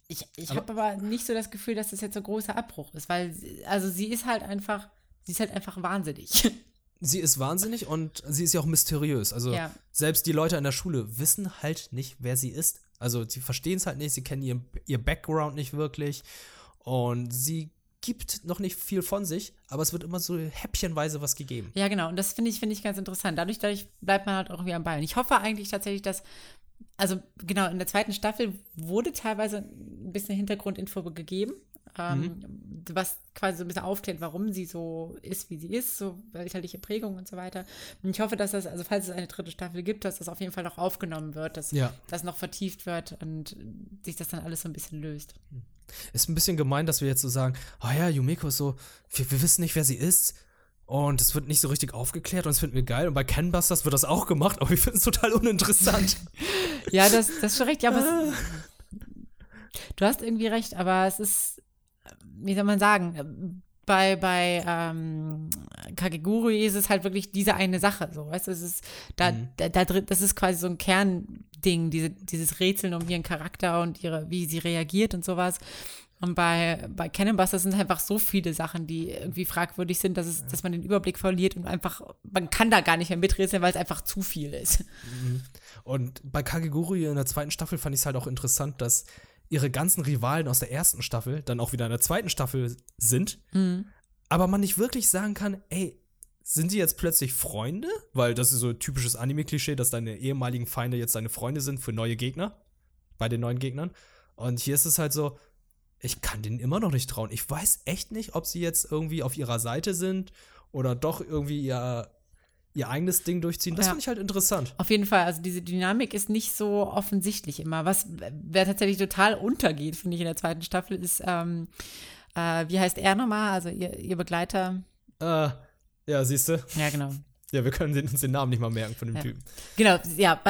Ich, ich habe aber nicht so das Gefühl, dass das jetzt so ein großer Abbruch ist, weil, also sie ist halt einfach, sie ist halt einfach wahnsinnig. sie ist wahnsinnig und sie ist ja auch mysteriös. Also ja. selbst die Leute in der Schule wissen halt nicht, wer sie ist. Also sie verstehen es halt nicht, sie kennen ihr, ihr Background nicht wirklich und sie gibt noch nicht viel von sich, aber es wird immer so häppchenweise was gegeben. Ja, genau. Und das finde ich, finde ich ganz interessant. Dadurch, dadurch bleibt man halt auch irgendwie am Ball. Und ich hoffe eigentlich tatsächlich, dass, also genau, in der zweiten Staffel wurde teilweise ein bisschen Hintergrundinfo gegeben ähm, mhm. was quasi so ein bisschen aufklärt, warum sie so ist, wie sie ist, so elterliche Prägung und so weiter. Und ich hoffe, dass das, also falls es eine dritte Staffel gibt, dass das auf jeden Fall noch aufgenommen wird, dass ja. das noch vertieft wird und sich das dann alles so ein bisschen löst. Ist ein bisschen gemein, dass wir jetzt so sagen, oh ja, Yumiko ist so, wir, wir wissen nicht, wer sie ist. Und es wird nicht so richtig aufgeklärt und das finden wir geil. Und bei Canbusters wird das auch gemacht, aber wir finden es total uninteressant. ja, das, das ist schon recht. Ja, aber es, du hast irgendwie recht, aber es ist, wie soll man sagen, bei, bei ähm, Kageguri ist es halt wirklich diese eine Sache, so, weißt du, es ist, da, mhm. da, da drin, das ist quasi so ein Kernding, diese, dieses Rätseln um ihren Charakter und ihre, wie sie reagiert und sowas. Und bei, bei Cannonbusters sind einfach so viele Sachen, die irgendwie fragwürdig sind, dass, es, dass man den Überblick verliert und einfach, man kann da gar nicht mehr miträtseln, weil es einfach zu viel ist. Mhm. Und bei Kageguri in der zweiten Staffel fand ich es halt auch interessant, dass ihre ganzen Rivalen aus der ersten Staffel dann auch wieder in der zweiten Staffel sind, mhm. aber man nicht wirklich sagen kann, ey, sind die jetzt plötzlich Freunde? Weil das ist so ein typisches Anime-Klischee, dass deine ehemaligen Feinde jetzt deine Freunde sind für neue Gegner, bei den neuen Gegnern. Und hier ist es halt so, ich kann denen immer noch nicht trauen. Ich weiß echt nicht, ob sie jetzt irgendwie auf ihrer Seite sind oder doch irgendwie ihr ihr eigenes Ding durchziehen. Das ja. finde ich halt interessant. Auf jeden Fall. Also diese Dynamik ist nicht so offensichtlich immer. Was wer tatsächlich total untergeht, finde ich, in der zweiten Staffel, ist, ähm, äh, wie heißt er nochmal? Also ihr, ihr Begleiter. Äh, ja, siehst du? Ja, genau. Ja, wir können uns den Namen nicht mal merken von dem ja. Typen. Genau, ja,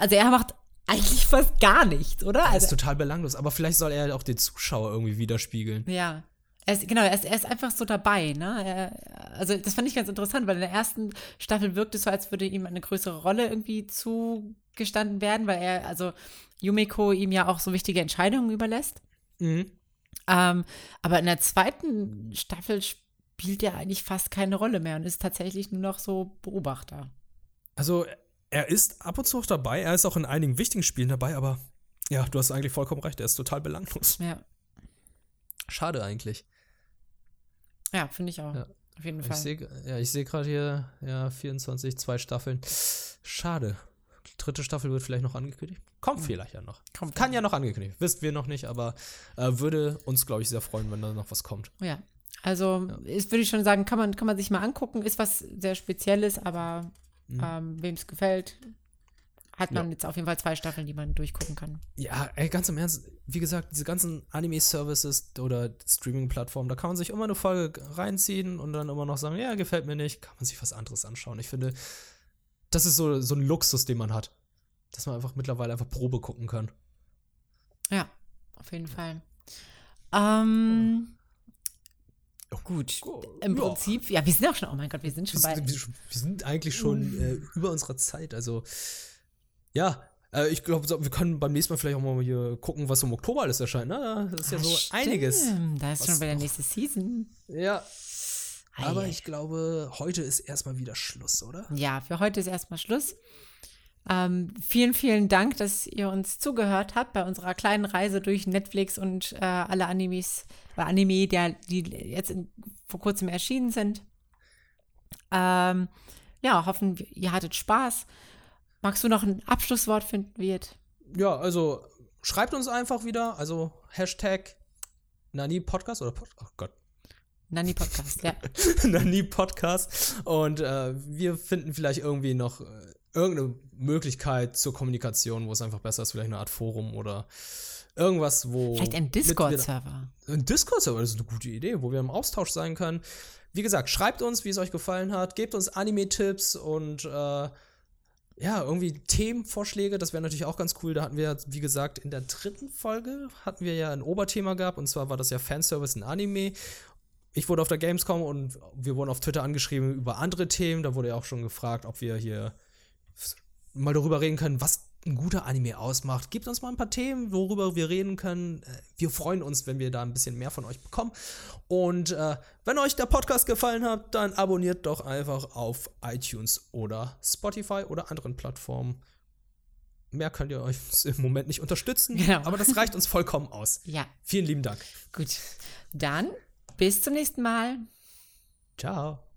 also er macht eigentlich fast gar nichts, oder? Er ist also, total belanglos, aber vielleicht soll er auch den Zuschauer irgendwie widerspiegeln. Ja. Er ist, genau, er ist, er ist einfach so dabei, ne? Er, also das fand ich ganz interessant, weil in der ersten Staffel wirkt es so, als würde ihm eine größere Rolle irgendwie zugestanden werden, weil er, also Yumiko ihm ja auch so wichtige Entscheidungen überlässt. Mhm. Ähm, aber in der zweiten Staffel spielt er eigentlich fast keine Rolle mehr und ist tatsächlich nur noch so Beobachter. Also er ist ab und zu auch dabei, er ist auch in einigen wichtigen Spielen dabei, aber ja, du hast eigentlich vollkommen recht, er ist total belanglos. Ja. Schade eigentlich. Ja, finde ich auch. Ja. Auf jeden Fall. Ich seh, ja, ich sehe gerade hier, ja, 24, zwei Staffeln. Schade. Die dritte Staffel wird vielleicht noch angekündigt. Kommt mhm. vielleicht ja noch. Kommt Kann ja noch angekündigt. Wisst wir noch nicht, aber äh, würde uns, glaube ich, sehr freuen, wenn da noch was kommt. Ja. Also, ja. ist, würde ich schon sagen, kann man, kann man sich mal angucken. Ist was sehr Spezielles, aber mhm. ähm, wem es gefällt, hat man ja. jetzt auf jeden Fall zwei Staffeln, die man durchgucken kann. Ja, ey, ganz im Ernst, wie gesagt, diese ganzen Anime-Services oder Streaming-Plattformen, da kann man sich immer eine Folge reinziehen und dann immer noch sagen, ja, gefällt mir nicht, kann man sich was anderes anschauen. Ich finde, das ist so, so ein Luxus, den man hat. Dass man einfach mittlerweile einfach Probe gucken kann. Ja, auf jeden Fall. Ähm, Oh, gut. Im ja. Prinzip, ja, wir sind auch schon, oh mein Gott, wir sind schon bei. Wir, wir sind eigentlich schon äh, über unserer Zeit. Also, ja, äh, ich glaube, wir können beim nächsten Mal vielleicht auch mal hier gucken, was im Oktober alles erscheint. Ne? Das ist ja so stimmt. einiges. Da ist schon wieder nächste Season. Ja. Aber ich glaube, heute ist erstmal wieder Schluss, oder? Ja, für heute ist erstmal Schluss. Ähm, vielen, vielen Dank, dass ihr uns zugehört habt bei unserer kleinen Reise durch Netflix und äh, alle Animes, äh, Anime, der, die jetzt in, vor kurzem erschienen sind. Ähm, ja, hoffen, ihr hattet Spaß. Magst du noch ein Abschlusswort finden, Wirt? Ja, also schreibt uns einfach wieder, also Hashtag Nani Podcast oder Pod oh Gott. Nani Podcast, ja. Nani Podcast. Und äh, wir finden vielleicht irgendwie noch äh, irgendeine Möglichkeit zur Kommunikation, wo es einfach besser ist, vielleicht eine Art Forum oder irgendwas, wo. Vielleicht ein Discord-Server. Ein Discord-Server, das ist eine gute Idee, wo wir im Austausch sein können. Wie gesagt, schreibt uns, wie es euch gefallen hat, gebt uns Anime-Tipps und äh, ja, irgendwie Themenvorschläge, das wäre natürlich auch ganz cool. Da hatten wir, wie gesagt, in der dritten Folge hatten wir ja ein Oberthema gehabt und zwar war das ja Fanservice in Anime. Ich wurde auf der Gamescom und wir wurden auf Twitter angeschrieben über andere Themen. Da wurde ja auch schon gefragt, ob wir hier mal darüber reden können, was ein guter Anime ausmacht. Gebt uns mal ein paar Themen, worüber wir reden können. Äh, wir freuen uns, wenn wir da ein bisschen mehr von euch bekommen. Und äh, wenn euch der Podcast gefallen hat, dann abonniert doch einfach auf iTunes oder Spotify oder anderen Plattformen. Mehr könnt ihr euch im Moment nicht unterstützen, genau. aber das reicht uns vollkommen aus. Ja. Vielen lieben Dank. Gut. Dann bis zum nächsten Mal. Ciao.